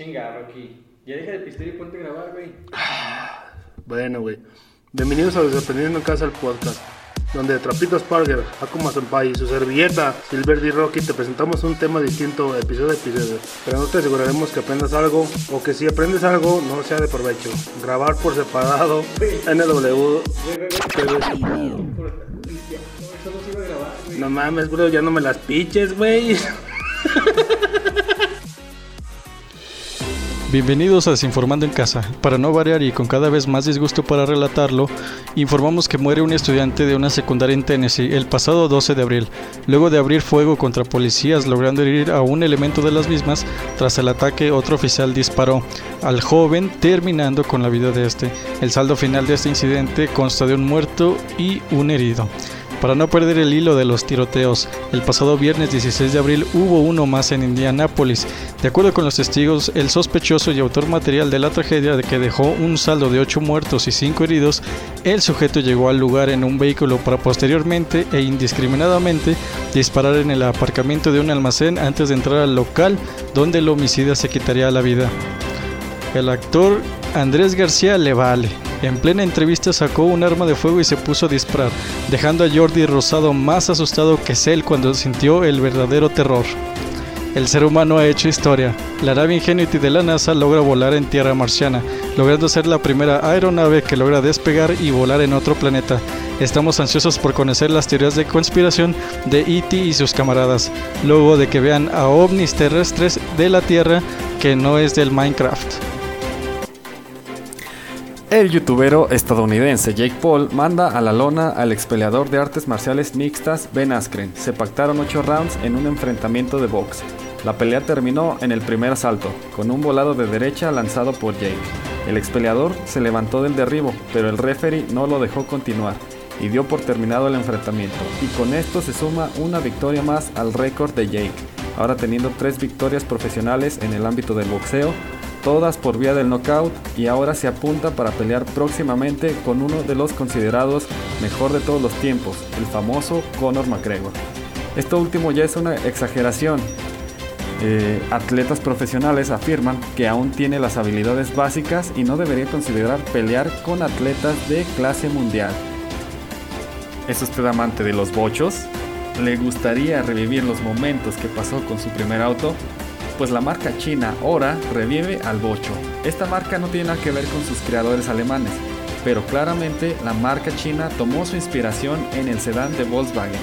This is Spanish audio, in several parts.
Chinga, Rocky. Ya deja de pistear y ponte a grabar, güey. Bueno, güey. Bienvenidos a Desaprendiendo en Casa el podcast, donde Trapitos Parker, Akuma Senpai y su servilleta Silverdy Rocky te presentamos un tema distinto episodio a episodio. Pero no te aseguraremos que aprendas algo o que si aprendes algo no sea de provecho. Grabar por separado NW. No mames, bro, ya no me las piches, güey. Bienvenidos a Desinformando en Casa. Para no variar y con cada vez más disgusto para relatarlo, informamos que muere un estudiante de una secundaria en Tennessee el pasado 12 de abril, luego de abrir fuego contra policías logrando herir a un elemento de las mismas. Tras el ataque, otro oficial disparó al joven, terminando con la vida de este. El saldo final de este incidente consta de un muerto y un herido. Para no perder el hilo de los tiroteos, el pasado viernes 16 de abril hubo uno más en Indianápolis. De acuerdo con los testigos, el sospechoso y autor material de la tragedia de que dejó un saldo de 8 muertos y 5 heridos, el sujeto llegó al lugar en un vehículo para posteriormente e indiscriminadamente disparar en el aparcamiento de un almacén antes de entrar al local donde el homicida se quitaría la vida. El actor Andrés García le vale. En plena entrevista sacó un arma de fuego y se puso a disparar, dejando a Jordi Rosado más asustado que Cell cuando sintió el verdadero terror. El ser humano ha hecho historia. La nave Ingenuity de la NASA logra volar en tierra marciana, logrando ser la primera aeronave que logra despegar y volar en otro planeta. Estamos ansiosos por conocer las teorías de conspiración de E.T. y sus camaradas, luego de que vean a ovnis terrestres de la Tierra que no es del Minecraft. El youtubero estadounidense Jake Paul manda a la lona al expeleador de artes marciales mixtas Ben Askren. Se pactaron 8 rounds en un enfrentamiento de box. La pelea terminó en el primer asalto, con un volado de derecha lanzado por Jake. El expeleador se levantó del derribo, pero el referee no lo dejó continuar y dio por terminado el enfrentamiento. Y con esto se suma una victoria más al récord de Jake, ahora teniendo 3 victorias profesionales en el ámbito del boxeo todas por vía del knockout y ahora se apunta para pelear próximamente con uno de los considerados mejor de todos los tiempos, el famoso Conor McGregor. Esto último ya es una exageración. Eh, atletas profesionales afirman que aún tiene las habilidades básicas y no debería considerar pelear con atletas de clase mundial. ¿Es usted amante de los bochos? ¿Le gustaría revivir los momentos que pasó con su primer auto? Pues la marca china Ora revive al bocho. Esta marca no tiene nada que ver con sus creadores alemanes, pero claramente la marca china tomó su inspiración en el sedán de Volkswagen.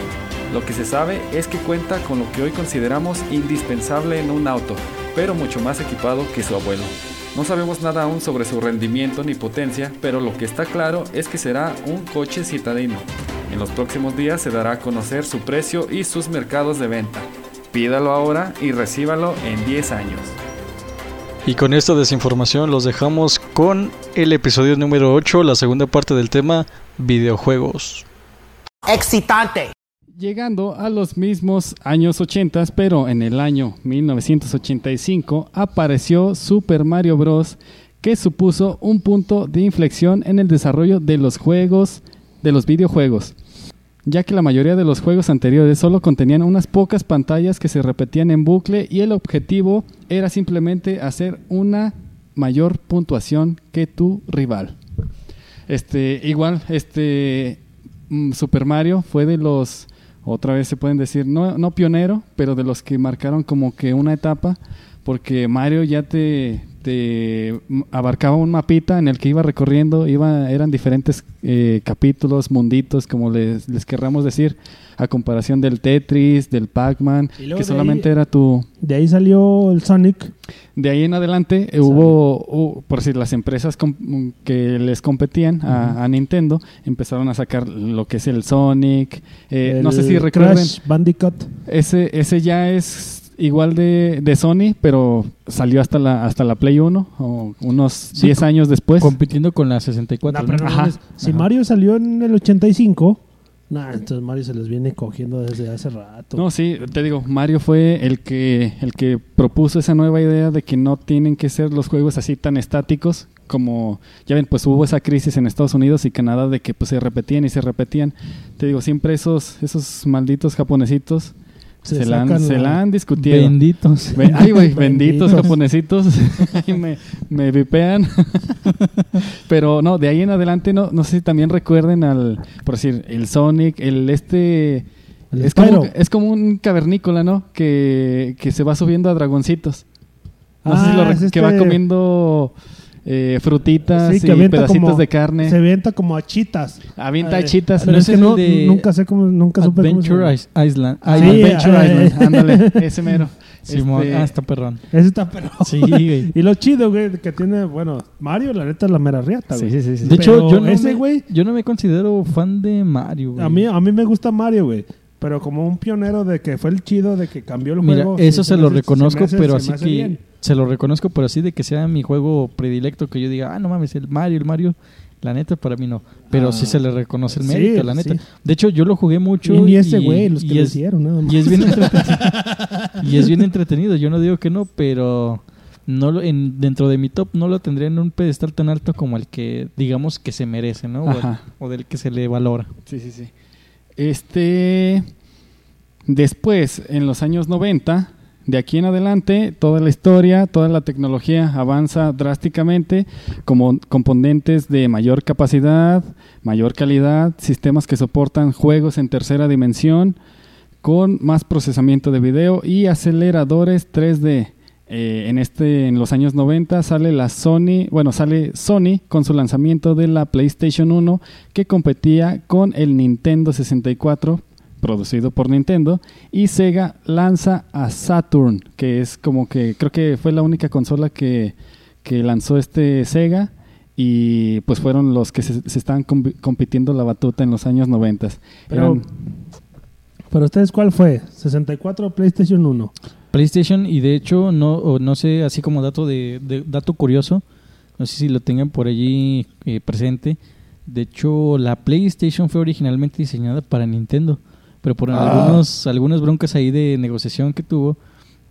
Lo que se sabe es que cuenta con lo que hoy consideramos indispensable en un auto, pero mucho más equipado que su abuelo. No sabemos nada aún sobre su rendimiento ni potencia, pero lo que está claro es que será un coche citadino. En los próximos días se dará a conocer su precio y sus mercados de venta. Pídalo ahora y recíbalo en 10 años. Y con esta desinformación los dejamos con el episodio número 8, la segunda parte del tema videojuegos. excitante. Llegando a los mismos años 80, pero en el año 1985 apareció Super Mario Bros. que supuso un punto de inflexión en el desarrollo de los juegos, de los videojuegos, ya que la mayoría de los juegos anteriores solo contenían unas pocas pantallas que se repetían en bucle y el objetivo era simplemente hacer una mayor puntuación que tu rival. Este, igual, este mm, Super Mario fue de los, otra vez se pueden decir, no, no pionero, pero de los que marcaron como que una etapa, porque Mario ya te, te mm, abarcaba un mapita en el que iba recorriendo, iba, eran diferentes eh, capítulos, munditos, como les, les querramos decir, a comparación del Tetris, del Pac-Man, que solamente ahí- era tu... De ahí salió el Sonic. De ahí en adelante eh, hubo, por decir, las empresas que les competían a, a Nintendo empezaron a sacar lo que es el Sonic. eh, no sé si recuerden, Crash Bandicoot. ese, ese ya es igual de, de Sony, pero salió hasta la, hasta la Play 1, o unos Sí, 10 co- años después. compitiendo con la 64. No, pero no Ajá. si Ajá. Mario salió en el 85, nah, entonces Mario se les viene cogiendo desde hace rato. No, sí, te digo, Mario fue el que, el que propuso esa nueva idea de que no tienen que ser los juegos así tan estáticos como, ya ven, pues hubo esa crisis en Estados Unidos y Canadá de que pues se repetían y se repetían. Te digo, siempre esos, esos malditos japonesitos Se, la han, sacan se la- han discutido. Benditos. Ay, güey, benditos Benditos. japonesitos. Me, me vipean. Pero no, de ahí en adelante, no, no sé si también recuerden al, por decir, el Sonic, el este... El es, como, es como un cavernícola, ¿no? Que, que se va subiendo a dragoncitos. No sé Ah, si lo rec- es que va este- comiendo eh, frutitas Sí, que y pedacitos como- de carne. Se avienta como a chitas. Avienta Eh, chitas. Pero No es que no, de nunca sé cómo, nunca supe cómo se Adventure Island. Ah, Sí, Adventure ah, Island, eh. ándale, ese mero. Simón. Este, Ah, está perrón. Ese está pero. Sí, güey. Y lo chido, güey, que tiene, bueno, Mario, la neta, es la mera riata, sí, güey. sí, sí, sí. De hecho, Pero yo no, ese me, güey- yo no me considero fan de Mario, güey. A mí, a mí me gusta Mario, güey. Pero como un pionero de que fue el chido de que cambió el Mira, juego. eso sí, se lo hace- reconozco, hace- pero se así que bien. se lo reconozco, pero así de que sea mi juego predilecto que yo diga, ah, no mames, el Mario, el Mario, la neta para mí no, pero Ah, sí se le reconoce el sí, mérito, la neta. sí. De hecho, yo lo jugué mucho Y ni ese güey, los que y lo es, hicieron, nada más. y es bien entretenido. y es bien entretenido, yo no digo que no, pero no lo, en, dentro de mi top no lo tendría en un pedestal tan alto como el que digamos que se merece, ¿no? O, o del que se le valora. Sí, sí, sí. Este. Después, en los años 90, de aquí en adelante, toda la historia, toda la tecnología avanza drásticamente, como componentes de mayor capacidad, mayor calidad, sistemas que soportan juegos en tercera dimensión, con más procesamiento de video y aceleradores 3D. Eh, en este, en los años 90 sale la Sony, bueno, sale Sony con su lanzamiento de la PlayStation 1 que competía con el Nintendo 64 producido por Nintendo y Sega lanza a Saturn, que es como que creo que fue la única consola que, que lanzó este Sega y pues fueron los que se, se estaban com- compitiendo la batuta en los años 90. Pero, Eran- pero ustedes, ¿cuál fue? ¿64 o PlayStation 1? PlayStation y de hecho no no sé así como dato de, de- dato curioso no sé si lo tengan por allí eh, presente de hecho la PlayStation fue originalmente diseñada para Nintendo pero por Ah. algunos algunas broncas ahí de negociación que tuvo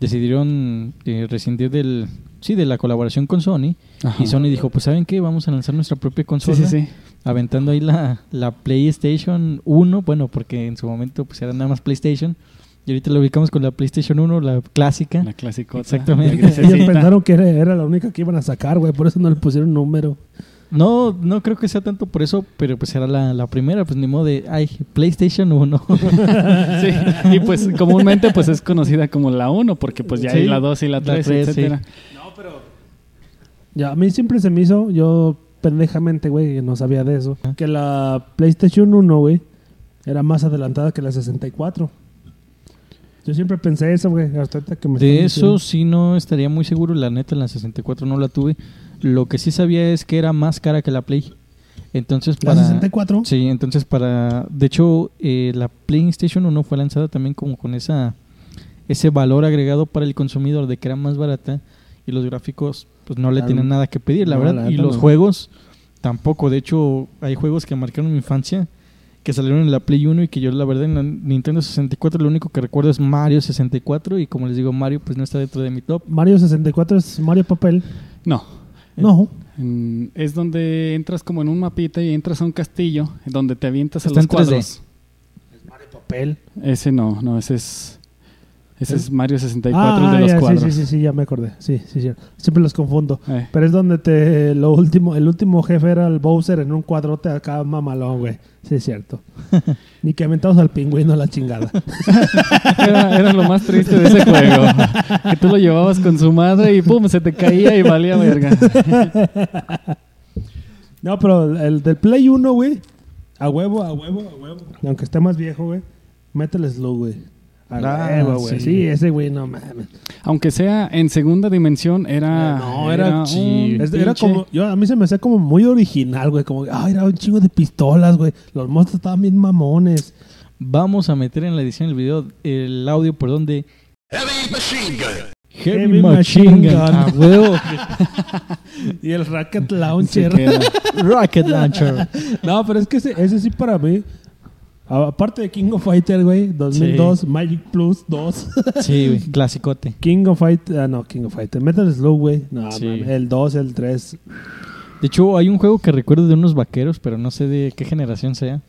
decidieron eh, rescindir del sí de la colaboración con Sony Ajá. y Sony dijo pues saben qué vamos a lanzar nuestra propia Sí, consola sí, sí. aventando ahí la, la PlayStation 1, bueno, porque en su momento pues era nada más PlayStation, y ahorita lo ubicamos con la PlayStation 1, la clásica. La clásica. Exactamente. Ellos pensaron que era, era la única que iban a sacar, güey. Por eso no le pusieron número. No, no creo que sea tanto por eso, pero pues era la, la primera, pues ni modo de, ay, PlayStation 1. Sí, y pues comúnmente pues es conocida como la 1 porque pues ya Sí, hay la 2 y la la 3, tres, etcétera. Ya, a mí siempre se me hizo, yo pendejamente, güey, que no sabía de eso, que la PlayStation 1, güey, era más adelantada que la 64. Yo siempre pensé eso, güey, hasta que me De eso sí no estaría muy seguro, la neta en la 64 no la tuve. Lo que sí sabía es que era más cara que la Play. Entonces ¿La para 64? Sí, entonces para de hecho eh, la PlayStation 1 fue lanzada también como con esa ese valor agregado para el consumidor de que era más barata y los gráficos pues no le tienen nada que pedir, la no, verdad, la y los no. juegos tampoco, de hecho hay juegos que marcaron mi infancia que salieron en la Play 1 y que yo la verdad en la Nintendo 64 lo único que recuerdo es Mario 64 y como les digo Mario pues no está dentro de mi top. Mario 64 es Mario Papel. No, No. mm, es donde entras como en un mapita y entras a un castillo donde te avientas a Está los en 3D. cuadros. Mario Papel. Ese no, no, ese es ese es Mario 64 Ah, el de los ya, cuadros. Sí, sí, sí, ya me acordé. Sí, sí, sí. Siempre los confundo. Eh, Pero es donde te lo último, el último jefe era el Bowser en un cuadrote acá mamalón, güey. Sí, es cierto. Ni que aventamos al pingüino a la chingada. Era, era lo más triste de ese juego. que tú lo llevabas con su madre y pum, se te caía y valía verga. No, pero el del Play 1, güey. A huevo, a huevo, a huevo. Aunque esté más viejo, güey. Métele slow, güey. Ah, huevo, güey. sí. Sí. ese güey, no mames. Aunque sea en segunda dimensión, era. No, era un sí. Es- era pinche- como, yo, a mí se me hacía como muy original, güey. Como, ay, era un chingo de pistolas, güey. Los monstruos estaban bien mamones. Vamos a meter en la edición del video el audio, perdón, de Heavy Machine Gun. Heavy, Heavy Machine Gun. Gun. A huevo. Y el Rocket Launcher. Rocket Launcher. no, pero es que ese, ese sí para mí. Aparte de King of Fighter, güey. 2002, Magic Plus 2. Sí, güey, clasicote. King of Fighter. Ah, no, King of Fighter. Metal Slow, güey. No, Sí. man, el 2, el 3. De hecho, hay un juego que recuerdo de unos vaqueros, pero no sé de qué generación sea.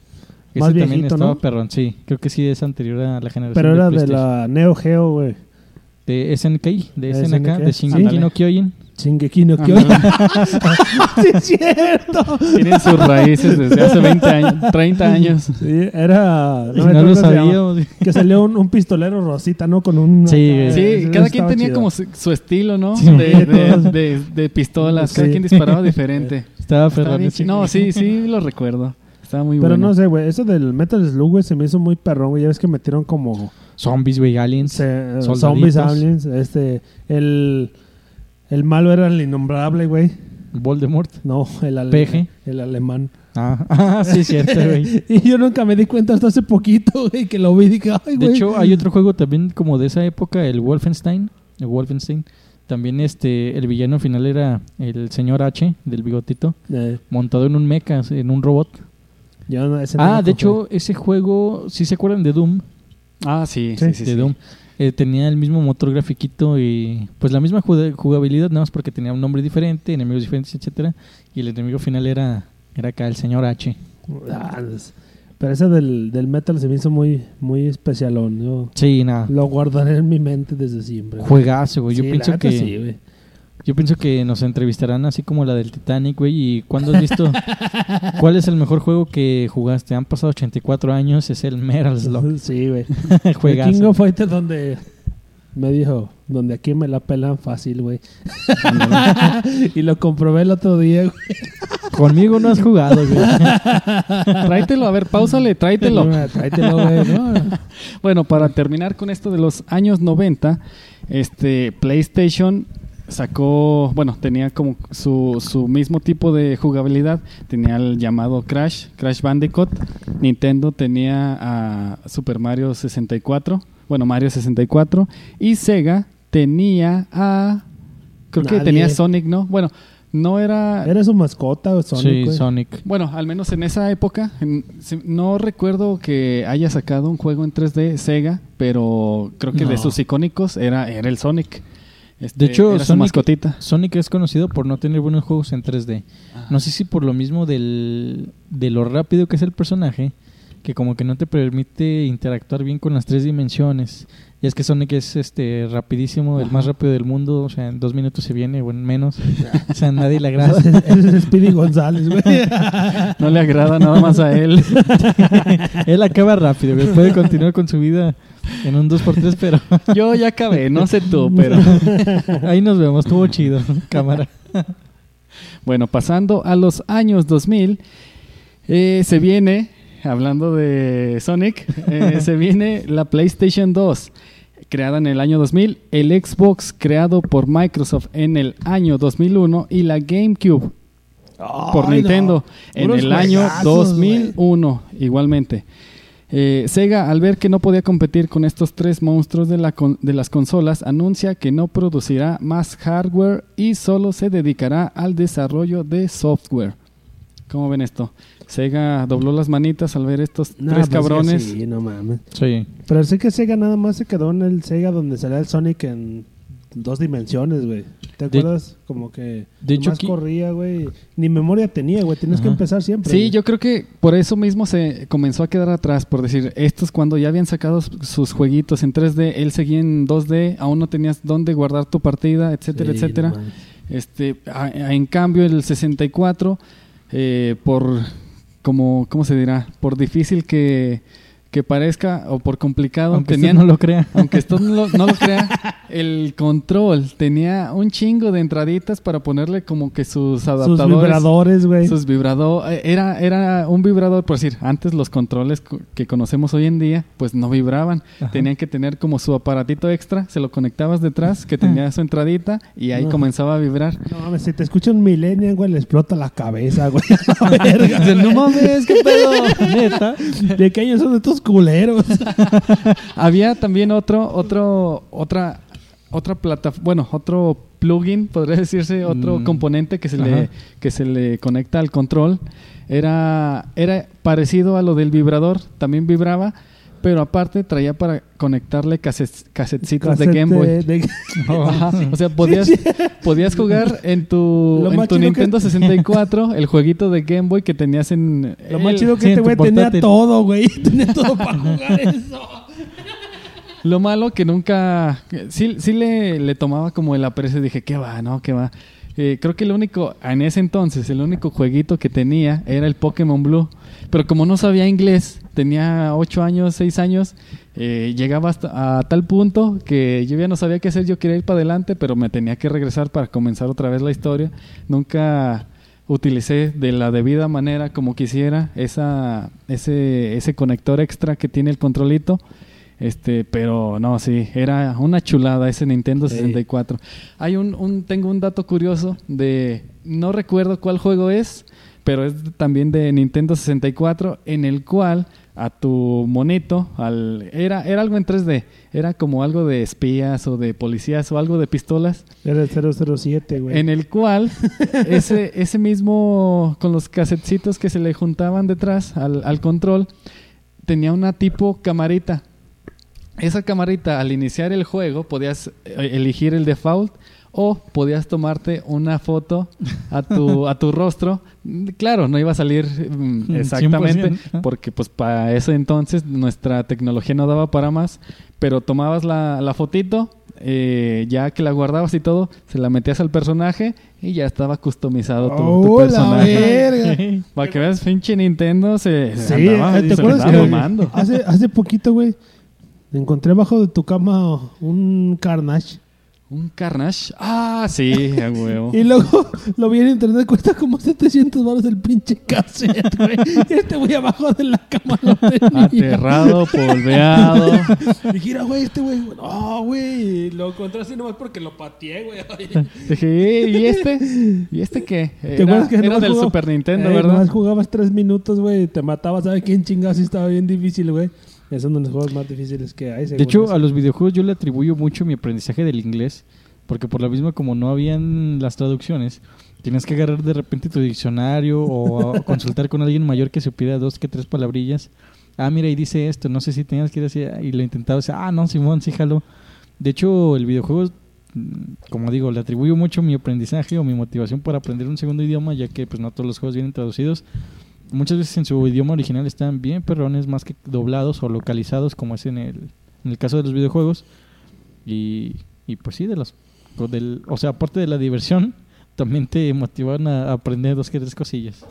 Más Ese también viejito, estaba ¿no? perrón, sí. Creo que sí es anterior a la generación Pero era de la Neo Geo, güey. De SNK, de SNK, SNK, de Shingeki ándale. no Kyojin. Shingeki no Kyojin. sí, es cierto. Tienen sus raíces desde hace 20 años, 30 años. Sí, era... No, lo acuerdo cómo se sabía. llama. Que salió un, un pistolero rosita, ¿no? Con un... Sí, acá, Sí, cada quien tenía chido. como su, su estilo, ¿no? Sí. De, de, de- de pistolas. Cada quien disparaba diferente. Estaba perrón. no, sí, sí, lo recuerdo. Estaba muy Pero bueno. no sé, güey. Eso del Metal Slug, güey, se me hizo muy perrón, güey. Ya ves que metieron como... Zombies, güey, aliens. se- Soldaditos. zombies, aliens. Este... El... El malo era el innombrable, güey. Voldemort. No, el, ale- Peje. el alemán. Ah, ah, sí, cierto, güey. y yo nunca me di cuenta hasta hace poquito, güey, que lo vi y dije, ay, De güey. hecho, hay otro juego también como de esa época, el Wolfenstein. El Wolfenstein. También este, el villano final era el señor H, del bigotito, Eh, montado en un mecha, en un robot. yo no- ese no Ah, de hecho, ese juego, si se acuerdan de Doom, Ah, sí, Sí. sí, sí. de sí. Doom, eh, tenía el mismo motor grafiquito y pues la misma jug- jugabilidad, nada más porque tenía un nombre diferente, enemigos diferentes, etcétera Y el enemigo final era, era acá el señor H. Ah, pero ese del, del metal se me hizo muy, muy especialón. Yo Sí, nada. lo guardaré en mi mente desde siempre. Juegazo, güey. Yo Sí, pienso que sí. Yo pienso que nos entrevistarán así como la del Titanic, güey. ¿Y cuándo has visto cuál es el mejor juego que jugaste? Han pasado 84 años, es el Metal Slug. Sí, güey. El King of Fighters donde me dijo, donde aquí me la pelan fácil, güey. y lo comprobé el otro día, güey. Conmigo no has jugado, güey. Tráetelo, a ver, pausale, tráetelo. Tráetelo, güey. No, Bueno, para terminar con esto de los años 90, este PlayStation sacó, bueno, tenía como su, su mismo tipo de jugabilidad, tenía el llamado Crash, Crash Bandicoot, Nintendo tenía a Super Mario 64, bueno, Mario 64 y Sega tenía a creo que tenía Sonic, ¿no? Bueno, no era Era su mascota, güey, Sonic, sí, güey. Sonic. bueno, al menos en esa época, en- no recuerdo que haya sacado un juego en 3D Sega, pero creo que de sus icónicos era, era el Sonic. Este, De hecho, era su Sonic- mascotita. Sonic es conocido por no tener buenos juegos en 3D. No sé si por lo mismo del, de lo rápido que es el personaje, que como que no te permite interactuar bien con las tres dimensiones. Y es que Sonic es este rapidísimo, el más rápido del mundo, o sea, en dos minutos se viene, o en menos. o sea, a nadie le agrada. Ese es Speedy González, güey. No le agrada nada más a él. Él acaba rápido, güey. puede continuar con su vida en un 2x3, pero Yo ya acabé, no sé tú, pero ahí nos vemos, estuvo chido, cámara. bueno, pasando a los años 2000, eh, se viene, hablando de Sonic, eh, se viene la PlayStation 2, creada en el año 2000, el Xbox creado por Microsoft en el año 2001 y la GameCube por Nintendo no. en el año juegazos, 2001 igualmente. Eh, Sega, al ver que no podía competir con estos tres monstruos de, la con- de las consolas, anuncia que no producirá más hardware y solo se dedicará al desarrollo de software. ¿Cómo ven esto? Sega dobló las manitas al ver estos No, tres pues, cabrones. Sí, no mames. Sí. Pero sé que Sega nada más se quedó en el Sega donde salía el Sonic en dos dimensiones, güey. ¿Te De- acuerdas? Como que de hecho, nomás aquí- corría, güey. Ni memoria tenía, güey. Tienes que empezar siempre. Sí, yo creo que por eso mismo se comenzó a quedar atrás, por decir, estos cuando ya habían sacado sus jueguitos en 3D, él seguía en 2D, aún no tenías dónde guardar tu partida, etcétera, Sí, etcétera. no. Este, a- a- en cambio, el 64, eh, por, como, ¿cómo se dirá? Por difícil que, que parezca o por complicado, Aunque usted no lo crea. aunque esto no lo, no lo crea, el control tenía un chingo de entraditas para ponerle como que sus Sus adaptadores. vibradores, güey. Sus vibradores. Era, era un vibrador, por decir, antes los controles co- que conocemos hoy en día, pues no vibraban. Ajá. Tenían que tener como su aparatito extra, se lo conectabas detrás, que tenía su entradita, y ahí No. comenzaba a vibrar. No mames, si te escucha un millennial, güey, le explota la cabeza, güey. No mames, qué pedo. Neta. ¿De qué años son estos culeros? Había también otro, otro, otra, otra plataforma, bueno, otro plugin, podría decirse, otro Mm. componente que se Ajá. le, que se le conecta al control. Era, era parecido a lo del vibrador, también vibraba, pero aparte traía para conectarle cassette- casetcitos de Game Boy. de- O sea, podías, podías jugar en tu, Lo en tu chido que- Nintendo 64 el jueguito de Game Boy que tenías en... Lo más chido que sí, este güey tenía todo, güey. Tenía todo para jugar eso. Lo malo que nunca... Sí, sí le, le tomaba como el aprecio. Dije, ¿qué va? No, ¿qué va? Eh, creo que el único, en ese entonces, el único jueguito que tenía era el Pokémon Blue. Pero como no sabía inglés, tenía 8 años, 6 años, eh, llegaba hasta a tal punto que yo ya no sabía qué hacer. Yo quería ir para adelante, pero me tenía que regresar para comenzar otra vez la historia. Nunca utilicé de la debida manera como quisiera esa, ese, ese conector extra que tiene el controlito. Este, pero no, sí, era una chulada ese Nintendo 64. Hay un, un, tengo un dato curioso de, no recuerdo cuál juego es, pero es también de Nintendo 64, en el cual a tu monito, al, era, era algo en 3D, era como algo de espías o de policías o algo de pistolas, Era el 007, güey. en el cual ese, ese mismo, con los casetcitos que se le juntaban detrás al, al control, tenía una tipo camarita. Esa camarita, al iniciar el juego, podías eh, elegir el default o podías tomarte una foto a tu, a tu rostro. Claro, no iba a salir mm, Mm, exactamente, 100%, porque pues para ese entonces nuestra tecnología no daba para más, pero tomabas la, la fotito, eh, ya que la guardabas y todo, se la metías al personaje y ya estaba customizado tu, tu ¡Oh, la personaje. Para que veas, pinche Nintendo se, se Sí, andaba, ¿te se acuerdas andaba que mamando. hace, hace poquito, güey, encontré abajo de tu cama un Carnage? Un Carnage. Ah, sí, a huevo. Y luego lo vi en internet, cuesta como 700 baros el pinche cassette, güey. Y este güey abajo de la cama lo tenía. Aterrado, polveado. Y gira, güey, este güey, no, güey. Lo encontré así nomás porque lo pateé, güey. Dije, "Eh, ¿y este? ¿Y este qué? ¿Te Era, acuerdas que era del jugaba- Super Nintendo, Eh, ¿verdad? nomás jugabas tres minutos, güey, te matabas, ¿sabes quién chingados? Sí estaba bien difícil, güey. Esos son los juegos más difíciles que hay, De hecho, eso. a los videojuegos yo le atribuyo mucho mi aprendizaje del inglés, porque por lo mismo como no habían las traducciones, tienes que agarrar de repente tu diccionario o consultar con alguien mayor que supiera dos que tres palabrillas. Ah, mira, y dice esto, no sé si tenías que ir así, y lo intentaba, decir, ah, no, Simón, sí, jalo. De hecho, el videojuego, mm, como digo, le atribuyo mucho mi aprendizaje o mi motivación para aprender un segundo idioma, ya que pues no todos los juegos vienen traducidos. Muchas veces en su idioma original están bien perrones, más que doblados o localizados, como es en el, en el caso de los videojuegos. Y, y pues sí, de los, o del, o sea, aparte de la diversión, también te motivan a aprender dos que tres cosillas.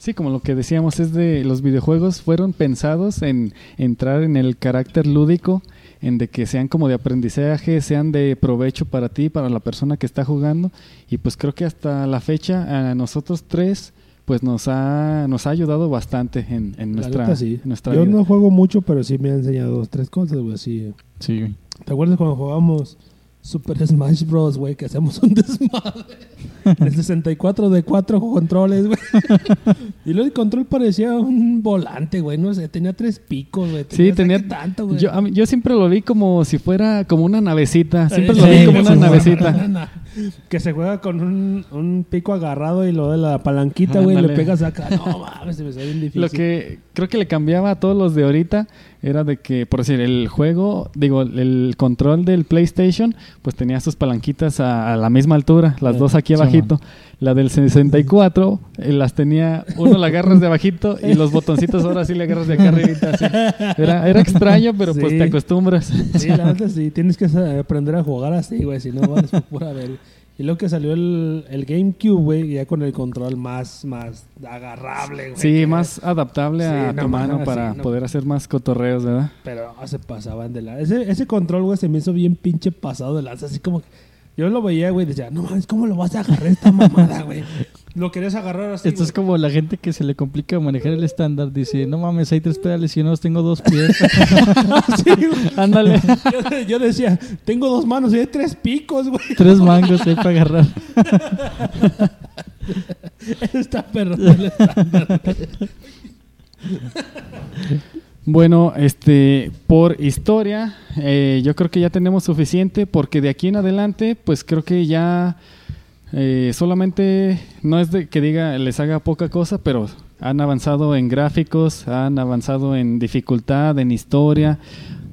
Sí, como lo que decíamos es de los videojuegos fueron pensados en entrar en el carácter lúdico, en de que sean como de aprendizaje, sean de provecho para ti, para la persona que está jugando. Y pues creo que hasta la fecha a nosotros tres pues nos ha nos ha ayudado bastante en, en nuestra, neta, sí. en nuestra Yo vida. no juego mucho, pero sí me ha enseñado dos, tres cosas, güey. Sí, güey. ¿Te acuerdas cuando jugábamos Super Smash Bros, güey? Que hacemos un desmadre. El 64 de cuatro controles, güey. y luego el control parecía un volante, güey. No sé, tenía tres picos, güey. Sí, tenía tanto, güey. yo, yo siempre lo vi como si fuera como una navecita, siempre lo Sí, vi como güey, una sí, navecita. Que se juega con un, un pico agarrado y lo de la palanquita, güey, le pegas acá. No mames, se me sale bien difícil. Lo que creo que le cambiaba a todos los de ahorita era de que, por decir, el juego, digo, el control del PlayStation, pues tenía sus palanquitas a, a la misma altura, las dos aquí sí, abajito. La del 64 eh, las tenía, uno la agarras de abajito y los botoncitos ahora sí le agarras de acá así. Era, era extraño, pero pues te acostumbras. Sí, la neta sí. Tienes que aprender a jugar así, güey. Si no, por pura ver. Y luego que salió el, el GameCube, güey, ya con el control más, más agarrable, güey. Sí, más adaptable Sí, a no tu mano para no. poder hacer más cotorreos, ¿verdad? Pero no, se pasaban de la... Ese, ese control, güey, se me hizo bien pinche pasado de lanza. Así como que... Yo lo veía, güey, decía, no mames, ¿cómo lo vas a agarrar esta mamada, güey? Lo querías agarrar así, Esto es güey. como la gente que se le complica manejar el estándar. Dice, no mames, hay tres pedales y no tengo dos pies. Sí, güey. Ándale. Yo, yo decía, tengo dos manos y hay tres picos, güey. tres mangos ahí para agarrar. Está perro el estándar. Bueno, este, por historia, eh, yo creo que ya tenemos suficiente porque de aquí en adelante, pues creo que ya eh, solamente no es de que diga les haga poca cosa, pero Han avanzado en gráficos, han avanzado en dificultad, en historia.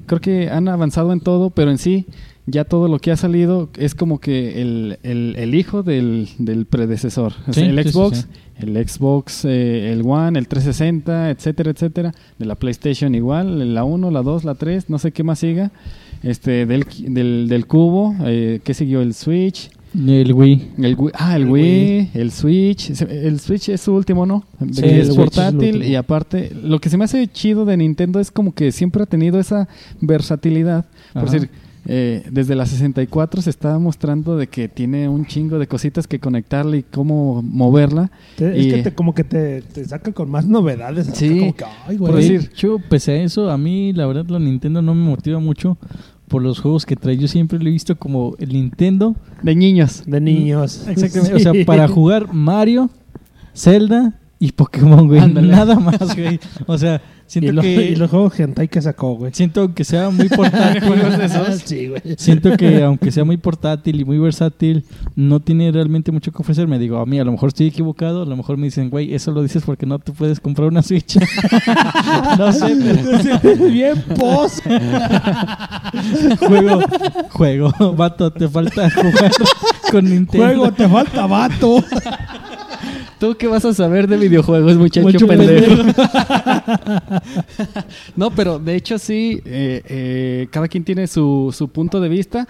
Creo que han avanzado en todo, pero en sí ya todo lo que ha salido es como que el, el- el hijo del, del predecesor. O sea, Sí, el sí, Xbox, sí. el Xbox, eh, el One, el 360, etcétera, etcétera. De la PlayStation igual, la 1, la 2, la 3, no sé qué más siga. Este, del, del, del cubo, eh, ¿qué siguió? El Switch. El Wii. El Wii, ah, el, El Wii, Wii. el Switch. El Switch es su último, ¿no? Sí, es el portátil y aparte, lo que se me hace chido de Nintendo es como que siempre ha tenido esa versatilidad. Por decir, eh, desde la 64 se está mostrando de que tiene un chingo de cositas que conectarle y cómo moverla. Te- Y- Es que te, como que te, te saca con más novedades. Sí. Como que, ay, güey. Por De decir- hecho, pese a eso, a mí la verdad la Nintendo no me motiva mucho por los juegos que trae. Yo siempre lo he visto como el Nintendo. De niños. De niños. Exactamente. O sea, para jugar Mario, Zelda y Pokémon, güey. Ándale. Nada más, güey. O sea, Y, siento lo- que... y los juegos hentai que sacó, güey. Siento que sea muy portátil. Sí, güey. Siento que aunque sea muy portátil y muy versátil, no tiene realmente mucho que ofrecerme. Digo, a mí a lo mejor estoy equivocado, a lo mejor me dicen, güey, eso lo dices porque no te puedes comprar una Switch. no sé, pero Bien pos. juego, juego, vato, te falta jugar con Nintendo. Juego, te falta vato. ¿Tú qué vas a saber de videojuegos, muchacho pendejo? no, pero de hecho sí, eh, eh, cada quien tiene su, su punto de vista.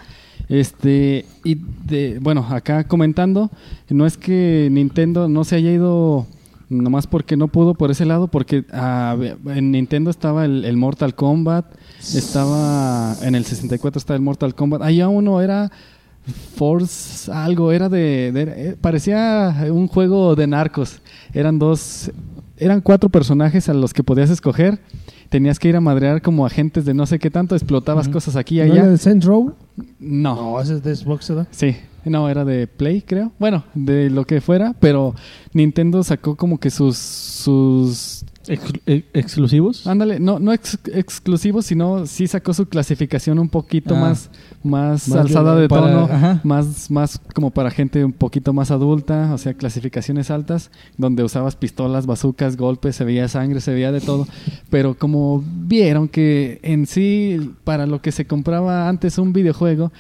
Este, y de, bueno, acá comentando, no es que Nintendo no se haya ido nomás porque no pudo por ese lado, porque ah, en Nintendo estaba el, el Mortal Kombat, estaba en el 64 estaba el Mortal Kombat, allá uno era Force algo, era de, de- eh, parecía un juego de narcos, eran dos, eran cuatro personajes a los que podías escoger, tenías que ir a madrear como agentes de no sé qué tanto, explotabas cosas aquí y ¿No era allá, de Saints Row? no, No, ese es de Xbox, ¿verdad? Sí, no, era de Play, creo. Bueno, de lo que fuera, pero Nintendo sacó como que sus sus Ex- ex- ¿Exclusivos? ándale, no no ex- exclusivos, sino sí sacó su clasificación un poquito Ah. más más, Más alzada de para- tono, ajá. más más como para gente un poquito más adulta, o sea, clasificaciones altas donde usabas pistolas, bazucas, golpes, se veía sangre, se veía de todo, pero como vieron que en sí para lo que se compraba antes un videojuego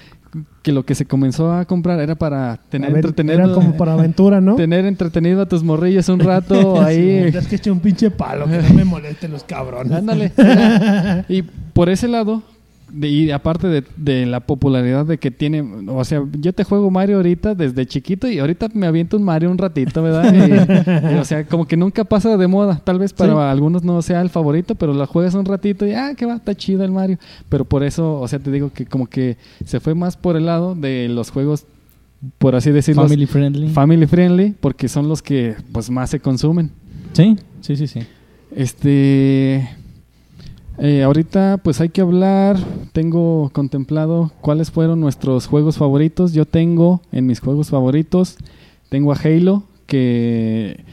que lo que se comenzó a comprar era para tener ver, entretenido Era como para aventura, ¿no? tener entretenido a tus morrillos un rato ahí. Sí, es que eché un pinche palo, que no me molesten los cabrones. Ándale. y por ese lado, de- y aparte de, de la popularidad de que tiene, o sea, yo te juego Mario ahorita desde chiquito y ahorita me aviento un Mario un ratito, ¿verdad? Y- y, o sea, como que nunca pasa de moda. Tal vez para Sí. algunos no sea el favorito, pero la juegas un ratito y, ah, que va, está chido el Mario. Pero por eso, o sea, te digo que como que se fue más por el lado de los juegos, por así decirlo, Family friendly. family friendly, porque son los que pues más se consumen. sí, sí, sí, sí. Este. Eh, ahorita, pues hay que hablar. Tengo contemplado cuáles fueron nuestros juegos favoritos. Yo tengo en mis juegos favoritos. Tengo a Halo, que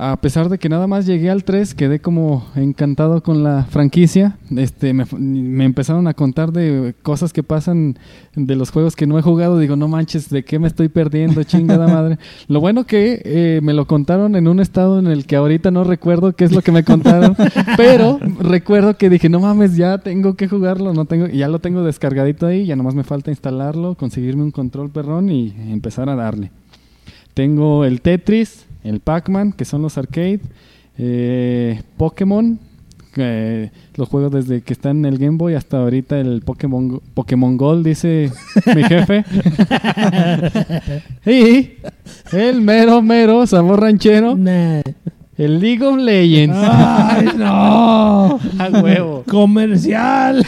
a pesar de que nada más llegué al 3, quedé como encantado con la franquicia. Este, me, me empezaron a contar de cosas que pasan de los juegos que no he jugado. Digo, no manches, ¿de qué me estoy perdiendo? Chingada madre. Lo bueno que eh, me lo contaron en un estado en el que ahorita no recuerdo qué es lo que me contaron. pero recuerdo que dije, no mames, ya tengo que jugarlo. no tengo Ya lo tengo descargadito ahí. Ya nomás me falta instalarlo, conseguirme un control perrón y empezar a darle. Tengo el Tetris, el Pac-Man, que son los arcade, eh, Pokémon, los juegos desde que están en el Game Boy hasta ahorita el Pokémon, Go- Pokémon Gold, dice mi jefe. y el mero, mero, sabor ranchero, Nah. el League of Legends. ¡Ay, no! A huevo. ¡Comercial!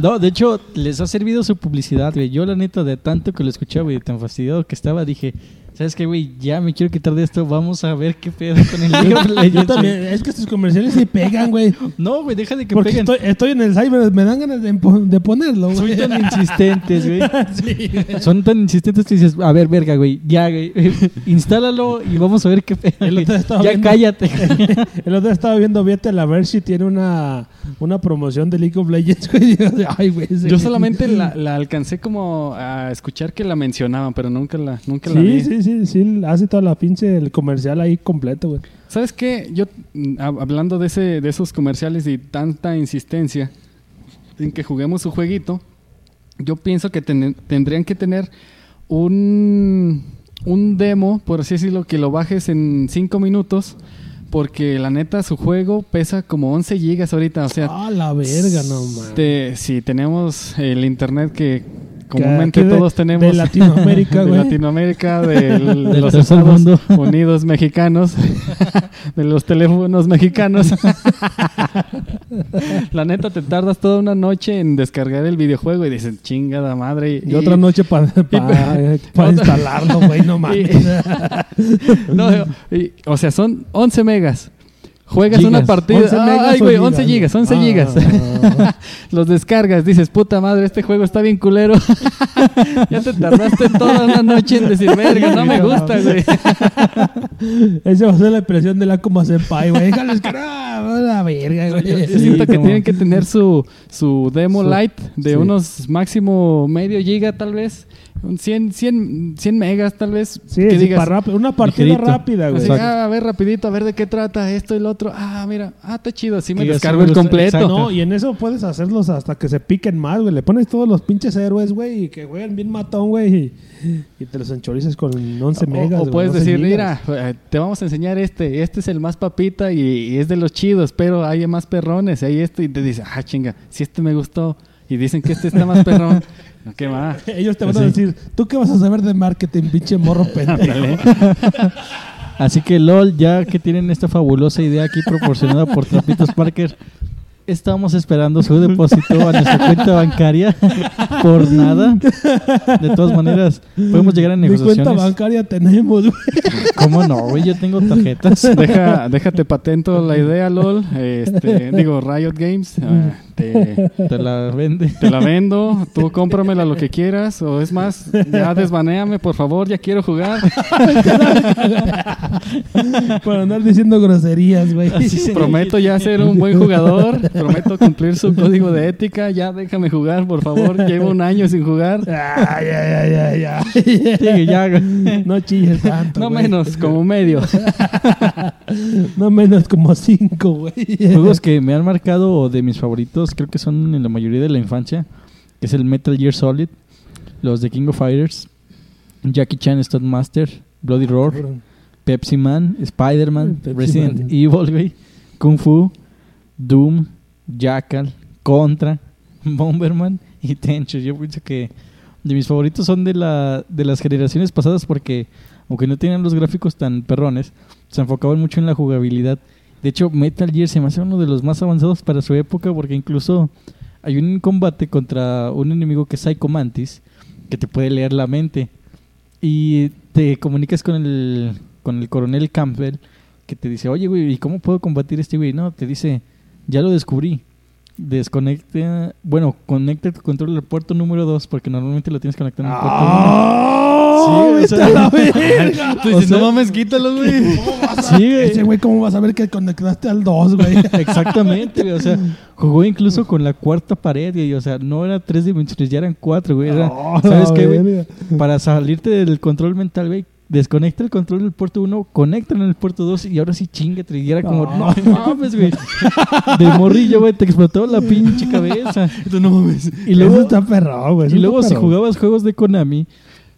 No, de hecho, les ha servido su publicidad, güey. Yo, la neta, de tanto que lo escuchaba, güey, tan fastidiado que estaba, dije, ¿sabes qué, güey? Ya me quiero quitar de esto. Vamos a ver qué pedo con el League of Yo Legends, también. Es que estos comerciales sí pegan, güey. No, güey, deja de que Porque peguen. estoy, estoy en el cyber, me dan ganas de, ponerlo, Son güey. tan insistentes, güey. Sí. Son tan insistentes que dices, a ver, verga, güey, ya, güey, instálalo y vamos a ver qué pedo. El otro día estaba Ya viendo- cállate. El otro día estaba viendo, vete a la ver si tiene una, una promoción de League of Legends, güey. Ay, güey. Yo solamente la, la alcancé como a escuchar que la mencionaban, pero nunca la, nunca la Sí, vi. sí, sí, sí, sí, hace toda la pinche el comercial ahí completo, güey. ¿Sabes qué? Yo, mm, hab- hablando de, ese, de esos comerciales y tanta insistencia en que juguemos su jueguito, yo pienso que ten- tendrían que tener un, un demo, por así decirlo, que lo bajes en 5 minutos, porque la neta su juego pesa como 11 gigas ahorita, o sea, Ah, la verga, no mames. te- si tenemos el internet Que comúnmente de- todos tenemos de Latinoamérica, de güey. Latinoamérica, del- de los Estados mundo. Unidos mexicanos, de los teléfonos mexicanos. La neta te tardas toda una noche en descargar el videojuego y dices, chingada madre. Y otra noche para instalarlo, güey, no mames. No, y- o sea, son 11 megas. Juegas Gigas. una partida. 11 megas Ay, güey, gigas, 11 gigas, 11 Ah. gigas. Los descargas, dices, puta madre, este juego está bien culero. ya te tardaste toda una noche en decir, verga, no me gusta, güey. Esa va a ser la impresión de la como senpai, güey. Déjalo descargar, la verga, güey. yo siento que como- tienen que tener su, su demo Su- light de sí. unos máximo medio giga, tal vez. Un 100, 100, 100 megas, tal vez. Sí, que digas, para rápido, una partida Ligerito. rápida, güey. así, ah, a ver, rapidito, a ver de qué trata esto y lo otro. Ah, mira, ah, está chido, así me descargo el completo. exacto. No, y en eso puedes hacerlos hasta que se piquen más, güey. Le pones todos los pinches héroes, güey, y que jueguen bien matón, güey, y, y te los enchorices con 11 O- megas. O, puedes 11 decir, gigas. mira, eh, te vamos a enseñar este. Este es el más papita y, y es de los chidos, pero hay más perrones. Hay este y te dice, ah, chinga, si este me gustó. Y dicen que este está más perrón. No, ¿Qué va? Ellos te van a Sí. decir, ¿tú qué vas a saber de marketing, pinche morro pendejo? Así que LOL, ya que tienen esta fabulosa idea aquí proporcionada por Trapitos Parker, estamos esperando su depósito a nuestra cuenta bancaria por nada. De todas maneras, podemos llegar a Mi cuenta negociaciones. bancaria tenemos, güey. ¿Cómo no, güey? Yo tengo tarjetas. Deja, déjate patento la idea, LOL. Este, digo, Riot Games. Te, Te la vende. te la vendo. Tú cómpramela lo que quieras. O es más, ya desbanéame, por favor. Ya quiero jugar. Para andar diciendo groserías, güey. Así se- Prometo ya ser un buen jugador. Prometo cumplir su código de ética. Ya déjame jugar, por favor. Llevo un año sin jugar. Ay, ay, ay, ay, ay. Ya. No chilles tanto, No güey. menos, como medio. No menos como cinco, güey. Juegos que me han marcado de mis favoritos, creo que son en la mayoría de la infancia, que es el Metal Gear Solid, los de King of Fighters, Jackie Chan Stunt Master, Bloody Roar, Pepsi Man, Spider-Man, Resident Man. Evil, güey, Kung Fu, Doom, Jackal, Contra, Bomberman y Tenchu. Yo pienso que de mis favoritos son de, la, de las generaciones pasadas porque, aunque no tenían los gráficos tan perrones, se enfocaban mucho en la jugabilidad. De hecho, Metal Gear se me hace uno de los más avanzados para su época porque incluso hay un combate contra un enemigo que es Psycho Mantis que te puede leer la mente y te comunicas con el con el coronel Campbell que te dice, oye, güey, ¿y cómo puedo combatir este güey? No, te dice, ya lo descubrí. Desconecta, bueno, conecta tu control al puerto número 2 porque normalmente lo tienes conectado en el puerto ¡Ah! Sí, o sea- a la verga! Tú dices, no mames, quítalo, güey. Sí, güey. Ese güey, ¿cómo vas a ver que conectaste al 2, güey? Exactamente, güey, o sea, jugó incluso con la cuarta pared, güey, o sea, no era tres dimensiones, ya eran cuatro, güey. era- Oh, ¿Sabes qué, güey? Para salirte del control mental, güey, desconecta el control del puerto 1, conecta en el puerto 2 y ahora sí chingate. Y era como, no, No. mames, güey. De morrillo, güey, te explotó la pinche cabeza. no mames. Y luego, Eso está perrado, güey. y luego si jugabas juegos de Konami,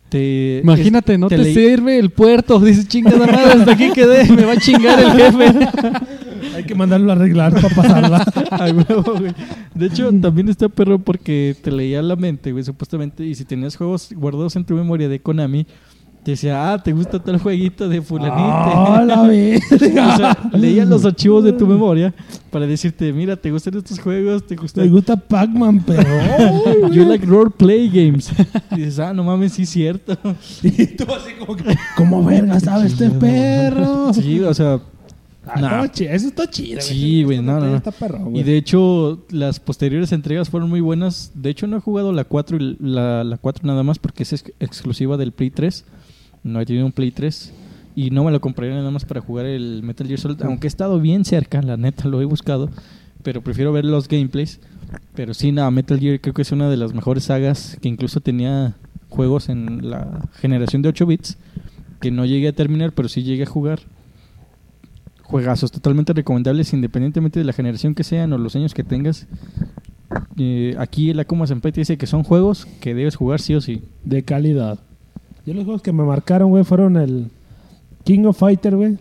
te... Imagínate, no te, sirve el puerto. Dices, chingada madre, hasta aquí quedé. Me va a chingar el jefe. Hay que mandarlo a arreglar para pasarla. A huevo, güey. De hecho, también está perro porque te leía la mente, güey, supuestamente. Y si tenías juegos guardados en tu memoria de Konami, decía, ah, ¿te gusta tal jueguito de fulanite? ¡Ah, la O verga! sea, leía los archivos de tu memoria para decirte, mira, ¿te gustan estos juegos? ¿Te Me gustan? gusta Pac-Man, pero... You like role play games. Y dices, ah, no mames, sí es cierto. Y tú así como que... ¿Cómo verga sabe este perro? Sí, o sea, Ah, Nah. Eso está chido, Sí, güey, no, no, no. Está perro, güey. Y de hecho, las posteriores entregas fueron muy buenas. De hecho, no he jugado la 4 y la, la 4 nada más porque es ex- exclusiva del Play 3. No he tenido un Play 3. Y no me lo compraría nada más para jugar el Metal Gear Solid. Aunque he estado bien cerca, la neta, lo he buscado. Pero prefiero ver los gameplays. Pero sí, nada, Metal Gear creo que es una de las mejores sagas que incluso tenía juegos en la generación de 8 bits que no llegué a terminar, pero sí llegué a jugar. Juegazos totalmente recomendables independientemente de la generación que sean o los años que tengas. Eh, aquí el Akuma Senpai te dice que son juegos que debes jugar sí o sí. De calidad. Yo los juegos que me marcaron, güey, fueron el King of Fighter, güey.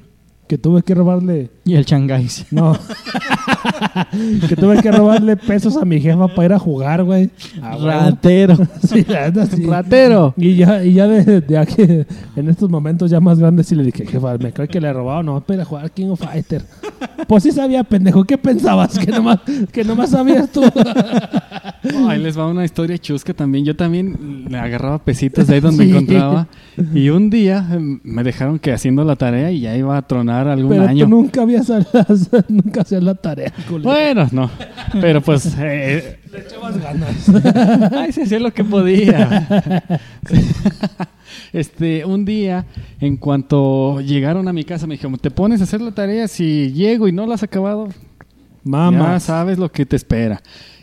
Que tuve que robarle. Y el Shanghai. No. que tuve que robarle pesos a mi jefa para ir a jugar, güey. Ah, güey. Ratero. Sí, la neta, sí. ¡Ratero! Y ya, y ya de, de aquí, en estos momentos ya más grandes, sí le dije, jefa, me creo que le he robado, no, para ir a jugar King of Fighter. Pues sí sabía, pendejo, ¿qué pensabas? Que nomás, que nomás sabías tú. Oh, ahí les va una historia chusca también. Yo también le agarraba pesitos de ahí donde Sí. encontraba. Y un día em, me dejaron que haciendo la tarea y ya iba a tronar algún Pero año. tú nunca habías las, nunca hacías la tarea, culero. Bueno, no. Pero pues. eh, Le echabas ganas. ay, se hacía lo que podía. Este, un día, en cuanto llegaron a mi casa, me dijeron: ¿Te pones a hacer la tarea? Si llego y no la has acabado, Mamá. ya sabes lo que te espera.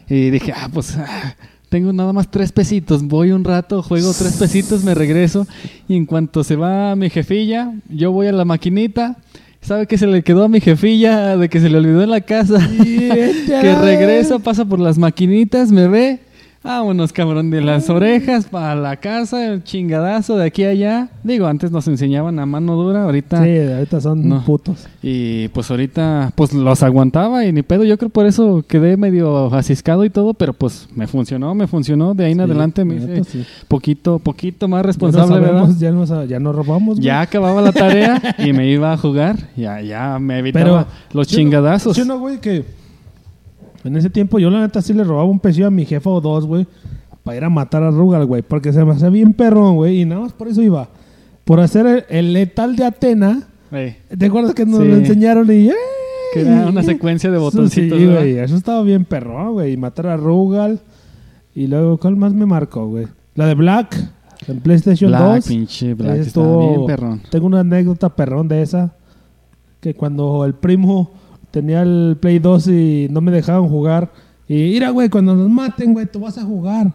Y dije, ah, pues ah, tengo nada más tres pesitos. Voy un rato, juego tres pesitos, me regreso. Y en cuanto se va mi jefilla, yo voy a la maquinita. ¿Sabe que se le quedó a mi jefilla de que se le olvidó en la casa? que regresa, pasa por las maquinitas, me ve. Vámonos, cabrón, de las orejas para la casa, el chingadazo de aquí a allá. Digo, antes nos enseñaban a mano dura, ahorita Sí, ahorita son No. putos. y pues ahorita, pues los aguantaba y ni pedo. Yo creo por eso quedé medio asiscado y todo, pero pues me funcionó, me funcionó. De ahí en Sí, adelante me la hice neta, sí. poquito, poquito más Ya no responsable, ¿verdad? sabemos, Ya nos, ya nos robamos. güey. Ya acababa la tarea y me iba a jugar. Ya, ya me evitaba los yo no- chingadazos. Yo no, güey, que en ese tiempo yo la neta sí le robaba un pesillo a mi jefa o dos, güey, para ir a matar a Rugal, güey, porque se me hacía bien perrón, güey, y nada más por eso iba. Por hacer el, el letal de Atena. Ey, ¿Te acuerdas que nos Sí. lo enseñaron y... ¡eh! que era una secuencia de botoncitos. Sí, güey, eso estaba bien perrón, güey, y matar a Rugal. Y luego, ¿cuál más me marcó, güey? La de Black, en PlayStation Black, 2. pinche Black, estuvo- bien perrón. Tengo una anécdota perrón de esa. Que cuando el primo tenía el Play 2 y no me dejaban jugar. Y mira, güey, cuando nos maten, güey, tú vas a jugar.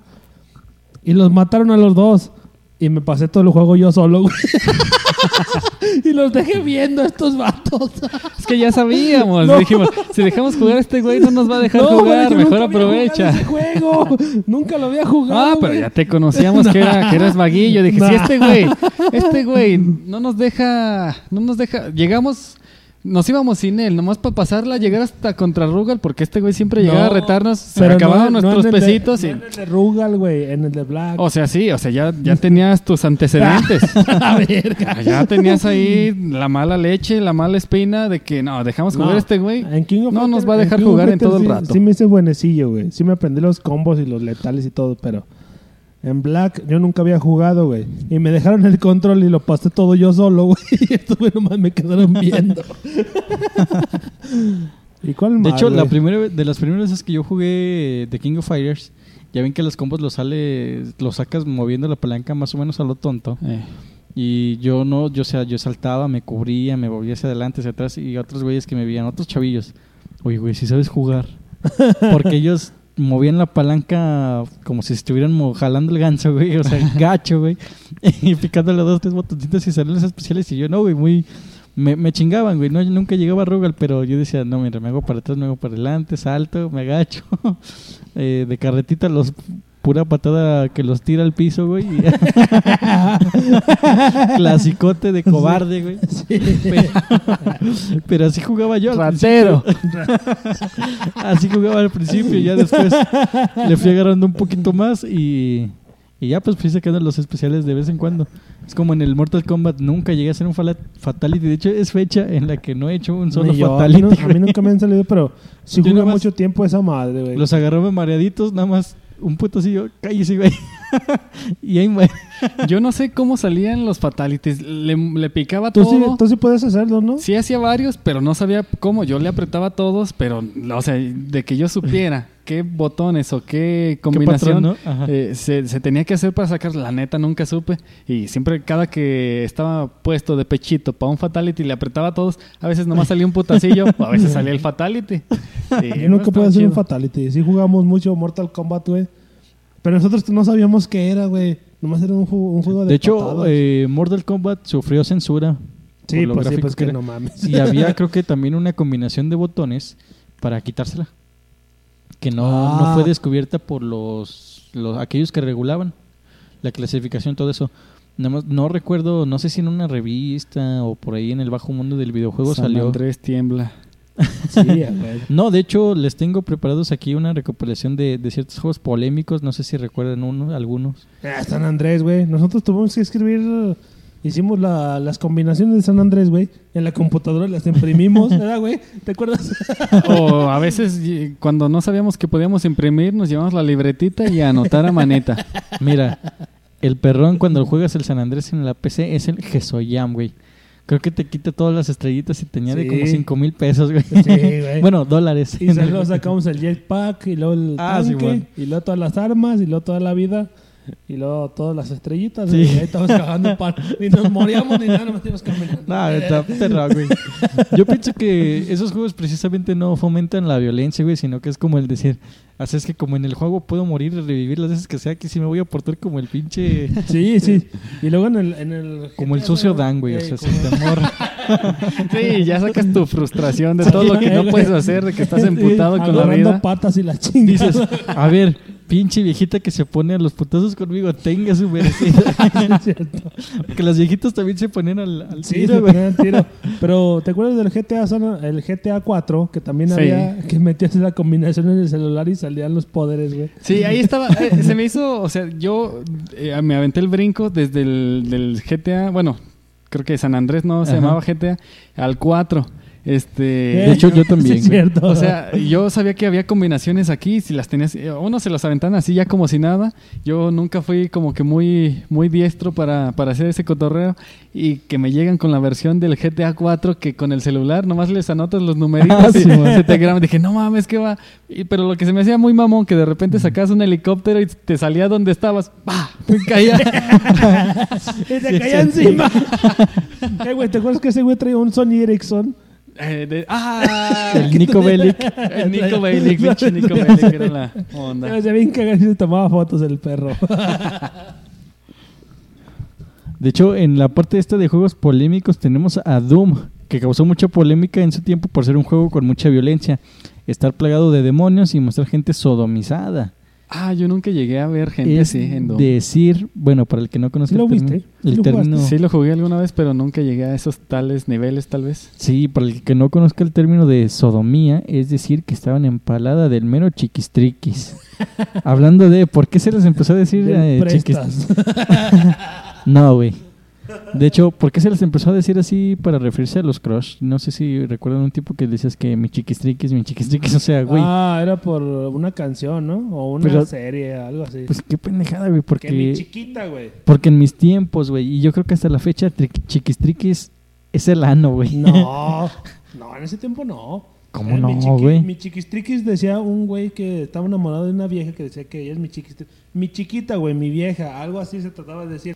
Y los mataron a los dos. Y me pasé todo el juego yo solo, güey. y los dejé viendo a estos vatos. Es que ya sabíamos. No. Dijimos, si dejamos jugar a este güey, no nos va a dejar No, jugar. Mejor aprovecha. jugado ese juego. nunca lo había jugado. Ah, pero güey. ya te conocíamos que, era, que eras vaguillo. Dije, si este güey, este güey no nos deja, no nos deja, llegamos, nos íbamos sin él, nomás para pasarla, llegar hasta contra Rugal, porque este güey siempre llegaba a No, retarnos, se acababan no- nuestros de- pesitos y... en el de Rugal, güey, en el de Black. O sea, sí, o sea, ya, ya tenías tus antecedentes. a verga. Ya tenías ahí la mala leche, la mala espina de que no, dejamos jugar a este güey. en King of No nos va a dejar jugar en todo el rato. Sí me hice buenecillo, güey. Sí me aprendí los combos y los letales y todo, pero... En Black yo nunca había jugado, güey. Y me dejaron el control y lo pasé todo yo solo, güey. Y estos güey nomás me quedaron viendo. ¿Y cuál De hecho, la primera, de las primeras veces que yo jugué The King of Fighters, ya ven que los combos los sale, los sacas moviendo la palanca más o menos a lo tonto. Eh, Y yo no, yo o sea, yo saltaba, me cubría, me volvía hacia adelante, hacia atrás y otros güeyes que me veían, otros chavillos. Oye, güey, si sabes jugar. Porque ellos movían la palanca como si estuvieran mo- jalando el ganso, güey, o sea, gacho, güey. Y picándole dos, tres botoncitos y las especiales y yo no, güey, muy me, me chingaban, güey. No, yo nunca llegaba a Rugal, pero yo decía, no, mira, me hago para atrás, me hago para adelante, salto, me agacho. Eh, de carretita los pura patada que los tira al piso, güey. y- Clasicote de cobarde, güey. Pero, pero así jugaba yo. Ratero. así jugaba al principio, ya después le fui agarrando un poquito más y, y ya pues fui sacando los especiales de vez en cuando. Es como en el Mortal Kombat, nunca llegué a hacer un Fatality. De hecho, es fecha en la que no he hecho un solo yo, a, Fatality. mí no- a mí nunca me han salido, pero sí jugué mucho tiempo esa madre, güey. Los agarraba mareaditos, nada más un putacillo, cállese, güey. y ahí muere. Yo no sé cómo salían los fatalities. Le, le picaba Tú todo. sí, tú sí puedes hacerlo, ¿no? Sí hacía varios, pero no sabía cómo. Yo le apretaba a todos, pero, o sea, de que yo supiera qué botones o qué combinación patrón, ¿no? Ajá. eh, se, se tenía que hacer para sacar. La neta, nunca supe. Y siempre, cada que estaba puesto de pechito para un fatality, le apretaba a todos. A veces nomás salía un putacillo, o a veces salía el fatality. Yo nunca pude hacer un fatality. Sí jugamos mucho Mortal Kombat, güey. Pero nosotros no sabíamos qué era, güey. Nomás era un, ju- un juego de De hecho, eh, Mortal Kombat sufrió censura. sí, por lo pues sí, pues que no mames. Y había, creo que también una combinación de botones para quitársela. Que no, Ah. no fue descubierta por los, los aquellos que regulaban la clasificación, todo eso. Nada más- no recuerdo, no sé si en una revista o por ahí en el bajo mundo del videojuego San salió. Andrés tiembla. Sí, güey. No, de hecho, les tengo preparados aquí una recopilación de, de ciertos juegos polémicos. No sé si recuerdan uno, algunos. Ah, San Andrés, güey. Nosotros tuvimos que escribir. Hicimos la- las combinaciones de San Andrés, güey. En la computadora las imprimimos, ¿verdad, güey? ¿Te acuerdas? O a veces cuando no sabíamos que podíamos imprimir, nos llevamos la libretita y a anotar a maneta. Mira, el perrón cuando juegas el San Andrés en la PC es el Gesoyam, güey. Creo que te quita todas las estrellitas y te añade Sí. como 5 mil pesos, güey. Sí, güey. bueno, dólares. Y luego sacamos el jetpack, y luego el Ah, sí, tanque, bueno. y luego todas las armas, y luego toda la vida, y luego todas las estrellitas. Sí. Y ahí estábamos cagando pan. Ni nos moríamos ni nada, nos íbamos caminando. No, está perro, güey. Yo pienso que esos juegos precisamente no fomentan la violencia, güey, sino que es como el decir, así es que como en el juego puedo morir y revivir las veces que sea, que sí me voy a portar como el pinche... Sí, sí. Y luego en el. En el Como el sucio Dan, güey, o sea, como- sin temor. Sí, ya sacas tu frustración de todo lo que no puedes hacer, de que estás emputado Sí, con la vida. patas y la chingada. Dices, a ver, pinche viejita que se pone a los putazos conmigo, tenga su merecida. Porque las viejitas también se ponían al, al Sí, tiro, se güey. ponían al tiro. Pero, ¿te acuerdas del GTA, el GTA 4? Que también Sí. había, que metías la combinación en el celular y salían los poderes, güey. Sí, ahí estaba. eh, se me hizo, o sea, yo eh, me aventé el brinco desde el del GTA, bueno, creo que San Andrés no se Ajá. llamaba GTA, al 4. Este. De hecho, yo también, Sí, cierto. O sea, yo sabía que había combinaciones aquí, si las tenías, eh, uno se las aventaban así ya como si nada. Yo nunca fui como que muy, muy diestro para, para hacer ese cotorreo y que me llegan con la versión del GTA 4 que con el celular nomás les anotas los numeritos Ah, y man. se te graban. Dije, no mames, ¿qué va? Y- pero lo que se me hacía muy mamón, que de repente sacabas un helicóptero y te salía donde estabas, ¡pah! Me caía. Y te caía encima. Eh, güey, ¿te acuerdas que ese güey traía un Sony Ericsson? Eh, de- ¡Ah! El Nico Bellic. El Nico Bellic, pinche Nico Bellic, era la onda. Se bien cagado y se tomaba fotos el perro. De hecho, en la parte esta de juegos polémicos tenemos a Doom, que causó mucha polémica en su tiempo por ser un juego con mucha violencia, estar plagado de demonios y mostrar gente sodomizada. Ah, yo nunca llegué a ver gente es así en Doom. decir, bueno, para el que no conozca ¿Sí lo el término, el lo término Sí lo jugué alguna vez, pero nunca llegué a esos tales niveles, tal vez. Sí, para el que no conozca el término de sodomía, es decir, que estaban empalada del mero chiquistriquis. Hablando de, ¿por qué se les empezó a decir eh, chiquis-. No, güey. De hecho, ¿por qué se les empezó a decir así para referirse a los crush? No sé si recuerdan un tipo que decías que mi chiquistriquis, mi chiquistriquis, o sea, güey. Ah, era por una canción, ¿no? O una Pero- serie, algo así. Pues qué pendejada, güey, que mi porque, chiquita, güey. porque en mis tiempos, güey, y yo creo que hasta la fecha tri- chiquistriquis es el ano, güey. No, no, en ese tiempo no. ¿Cómo mi no, chiqui- güey? Mi chiquistriquis decía un güey que estaba enamorado de una vieja que decía que ella es mi chiquistriquis. Mi chiquita, güey, mi vieja. Algo así se trataba de decir.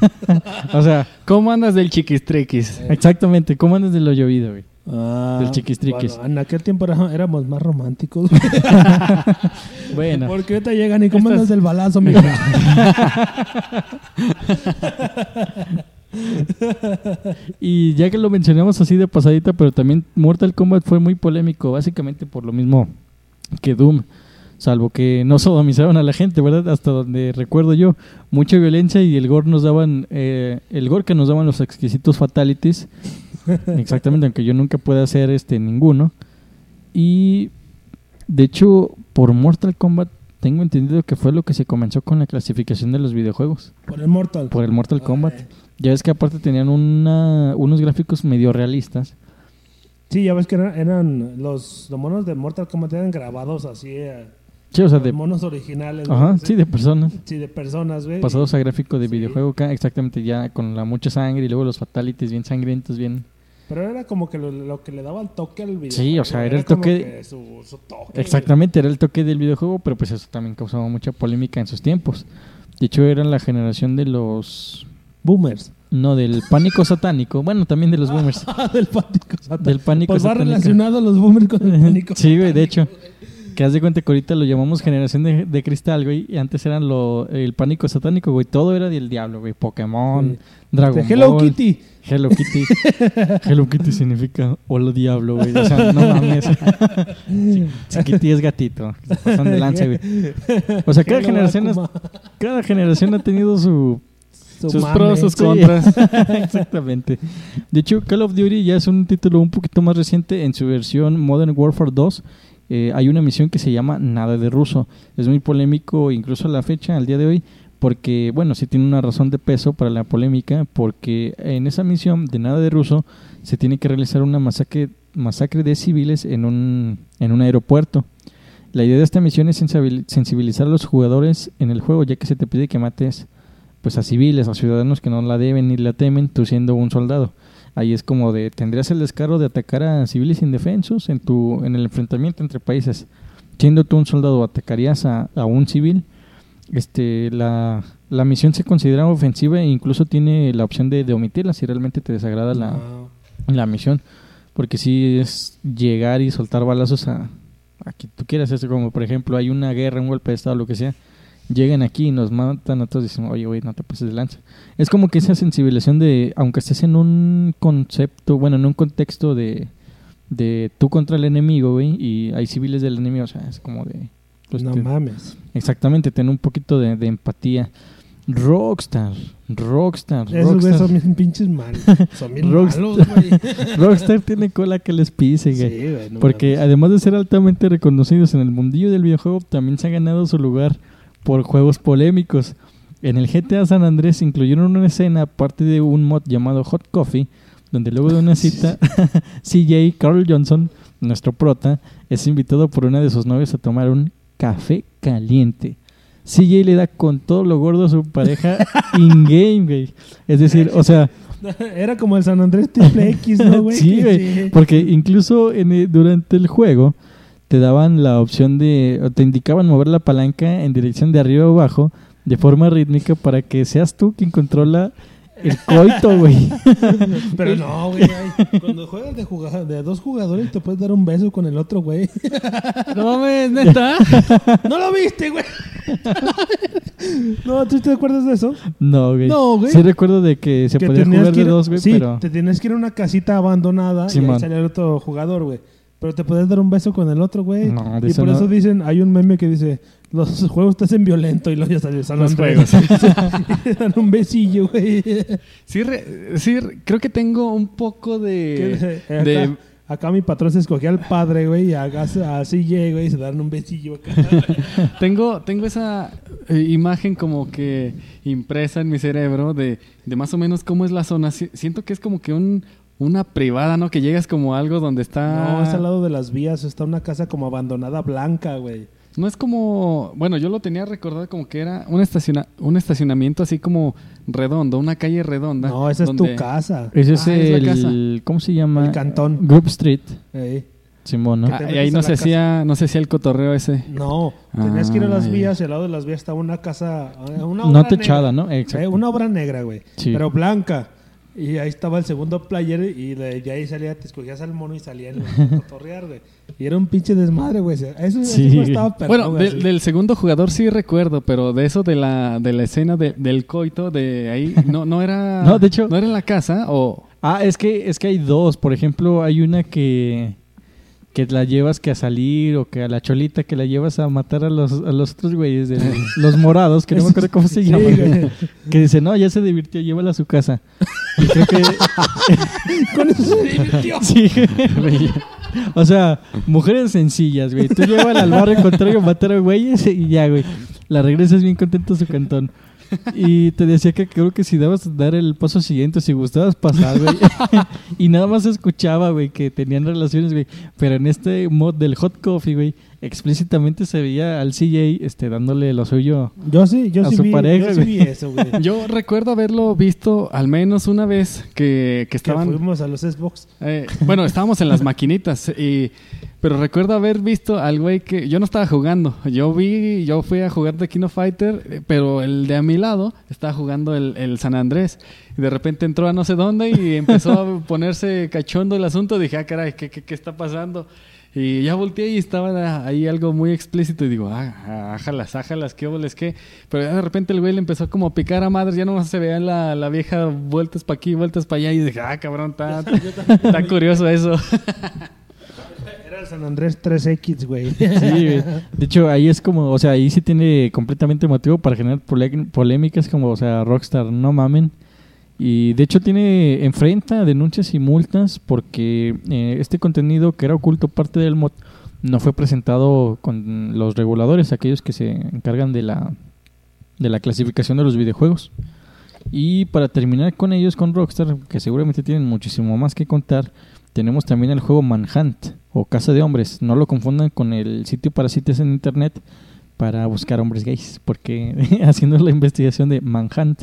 O sea, ¿Cómo andas del chiquistriquis? exactamente, ¿cómo andas de lo llovido, güey? Ah, Del chiquistriquis. bueno, en aquel tiempo era- éramos más románticos. Bueno. Porque ahorita llegan y cómo andas del balazo, mija. Y ya que lo mencionamos así de pasadita, pero también Mortal Kombat fue muy polémico, básicamente por lo mismo que Doom. Salvo que no sodomizaron a la gente, ¿verdad? Hasta donde recuerdo yo. Mucha violencia y el gore nos daban... eh, el gore que nos daban los exquisitos fatalities. Exactamente, aunque yo nunca pueda hacer este ninguno. Y... De hecho, por Mortal Kombat tengo entendido que fue lo que se comenzó con la clasificación de los videojuegos. Por el Mortal. Por el Mortal Kombat. Ya ves que aparte tenían una, unos gráficos medio realistas. Sí, ya ves que eran, eran los, los monos de Mortal Kombat eran grabados así. eh, Sí, o sea, los de, monos originales. ajá, sí, de personas. Sí, de personas, güey. Pasados a gráfico de Sí. videojuego, exactamente, ya con la mucha sangre y luego los fatalities bien sangrientos, bien... Pero era como que lo, lo que le daba el toque al video. Sí, o sea, era el toque- que Su, su toque. Exactamente, era el toque del videojuego, pero pues eso también causaba mucha polémica en sus tiempos. De hecho, eran la generación de los... Boomers. No, del pánico satánico. Bueno, también de los boomers. Ah, del pánico satánico. Del pánico Pues va satánico. relacionado los boomers con el pánico Sí, güey, de hecho. Que haz de cuenta que ahorita lo llamamos generación de, de cristal, güey. Y antes eran lo, el pánico satánico, güey. Todo era del diablo, güey. Pokémon, Sí. Dragon De Hello Ball. Kitty. Hello Kitty. Hello Kitty significa hola diablo, güey. O sea, no mames. Kitty es gatito. Se pasan de lanza, güey. O sea, cada Hello, generación, cada generación ha tenido su, Su Sus mame. pros, sus Sí. contras. Exactamente. De hecho, Call of Duty ya es un título un poquito más reciente. En su versión Modern Warfare 2 eh, hay una misión que se llama Nada de Ruso. Es muy polémico incluso a la fecha, al día de hoy, porque, bueno, sí tiene una razón de peso para la polémica, porque en esa misión de Nada de Ruso se tiene que realizar una masacre, masacre de civiles en un, en un aeropuerto. La idea de esta misión es sensibil- sensibilizar a los jugadores en el juego, ya que se te pide que mates pues a civiles, a ciudadanos que no la deben ni la temen, tú siendo un soldado. Ahí es como de, ¿tendrías el descaro de atacar a civiles indefensos en tu en el enfrentamiento entre países? Siendo tú un soldado, ¿atacarías a, a un civil? Este, la, la misión se considera ofensiva e incluso tiene la opción de, de omitirla si realmente te desagrada la, la misión. Porque si es llegar y soltar balazos a, a quien tú quieras. Es como, por ejemplo, hay una guerra, un golpe de estado, lo que sea. Llegan aquí y nos matan a todos y dicen, oye, güey, no te pases de lanza. Es como que esa sensibilización de, aunque estés en un concepto, bueno, en un contexto de, de tú contra el enemigo, güey, y hay civiles del enemigo, o sea, es como de... pues, no te- mames. exactamente, tener un poquito de, de empatía. Rockstar, Rockstar, Esos güeyes son bien pinches malos. Son bien Rockstar. malos, güey. Rockstar tiene cola que les pise, güey. Sí, güey, no Porque mames. además de ser altamente reconocidos en el mundillo del videojuego, también se ha ganado su lugar por juegos polémicos. En el GTA San Andrés incluyeron una escena parte de un mod llamado Hot Coffee, donde luego de una cita, CJ Carl Johnson, nuestro prota, es invitado por una de sus novias a tomar un café caliente. CJ le da con todo lo gordo a su pareja in-game, güey. Es decir, o sea, Era como el San Andrés Triple X, ¿no, güey? sí, güey. Porque incluso en el- durante el juego te daban la opción de, o te indicaban mover la palanca en dirección de arriba o abajo de forma rítmica para que seas tú quien controla el coito, güey. Pero no, güey. Cuando juegas de, juga- de dos jugadores te puedes dar un beso con el otro, güey. No mames, neta. ¿No lo viste, güey? no, ¿tú te acuerdas de eso? No, güey. No, güey. Sí recuerdo de que se que podía jugar de ir- dos, güey, sí, pero... te tienes que ir a una casita abandonada y ahí salía el otro jugador, güey. Pero te puedes dar un beso con el otro, güey. No, de y por no. eso dicen, hay un meme que dice, los juegos te hacen violento y luego ya salió San Los Andrés. Y te dan un besillo, güey. Sí, re- sí, re- creo que tengo un poco de... Que- acá, de acá mi patrón se escogía al padre, güey, y acá así llega, güey, y se dan un besillo acá. tengo, tengo esa eh, imagen como que impresa en mi cerebro de, de más o menos cómo es la zona. Si- siento que es como que un, una privada, ¿no? Que llegas como a algo donde está... No, es al lado de las vías, está una casa como abandonada blanca, güey. No es como, bueno, yo lo tenía recordado como que era un, estaciona, un estacionamiento así como redondo, una calle redonda. No, esa es tu casa. Ese es Ah, es la casa. el... ¿Cómo se llama? El cantón. Group Street, Ey. Simón, ¿no? Ah, y ahí no se hacía, no se hacía el cotorreo ese. No, tenías que ir a las Ah, vías y al lado de las vías estaba una casa, eh, una No obra techada, negra. ¿no? Exacto. Eh, una obra negra, güey. Sí. Pero blanca. Y ahí estaba el segundo player y de, de ahí salía, te escogías al mono y salía el cotorrear, güey. Y era un pinche desmadre, güey. Eso, eso Sí. estaba perrón, Bueno, güey, del- segundo jugador sí recuerdo, pero de eso de la, de la escena de- del coito, de ahí, no, no era... No, de hecho- No era en la casa o... Ah, es que, es que hay dos. Por ejemplo, hay una que, que la llevas que a salir o que a la cholita que la llevas a matar a los, a los otros güeyes, de, los morados, que no me acuerdo cómo se llaman. güey. Que dice, no, ya se divirtió, llévala a su casa. Y creo que... Con eso se divirtió. sí, güey. O sea, mujeres sencillas, güey. Tú llévala al barrio contrario a matar a güeyes y ya, güey. La regresas bien contento a su cantón. Y te decía que creo que si dabas dar el paso siguiente, si gustabas pasar, güey. y nada más escuchaba, güey, que tenían relaciones, güey. Pero en este mod del hot coffee, güey, explícitamente se veía al CJ este, dándole lo suyo. Yo sí, yo A sí su vi, pareja, yo sí vi eso, güey. Yo recuerdo haberlo visto al menos una vez que, que que estaban... fuimos a los Xbox. Eh, bueno, estábamos en las maquinitas, y, pero recuerdo haber visto al güey que yo no estaba jugando. Yo vi, yo fui a jugar de Kino Fighter, eh, pero el de a mi lado estaba jugando el, el San Andrés. Y de repente entró a no sé dónde y empezó a ponerse cachondo el asunto. Dije, ah, caray, ¿qué, qué, qué está pasando? Y ya volteé y estaba ahí algo muy explícito y digo, ah, ájalas, ájalas, qué boles, qué. Pero ya de repente el güey le empezó como a picar a madres, ya nomás se veía la, la vieja vueltas para aquí, vueltas para allá y dije, ah, cabrón, está, está curioso eso. Era el San Andrés 3X, güey. Sí, güey. De hecho, ahí es como, o sea, ahí sí tiene completamente motivo para generar polémicas, como, o sea, Rockstar, no mamen. Y de hecho tiene, enfrenta denuncias y multas porque eh, este contenido que era oculto parte del mod no fue presentado con los reguladores, aquellos que se encargan de la, de la clasificación de los videojuegos. Y para terminar con ellos, con Rockstar, que seguramente tienen muchísimo más que contar, tenemos también el juego Manhunt o Casa de Hombres. No lo confundan con el sitio para sitios en internet para buscar hombres gays, porque haciendo la investigación de Manhunt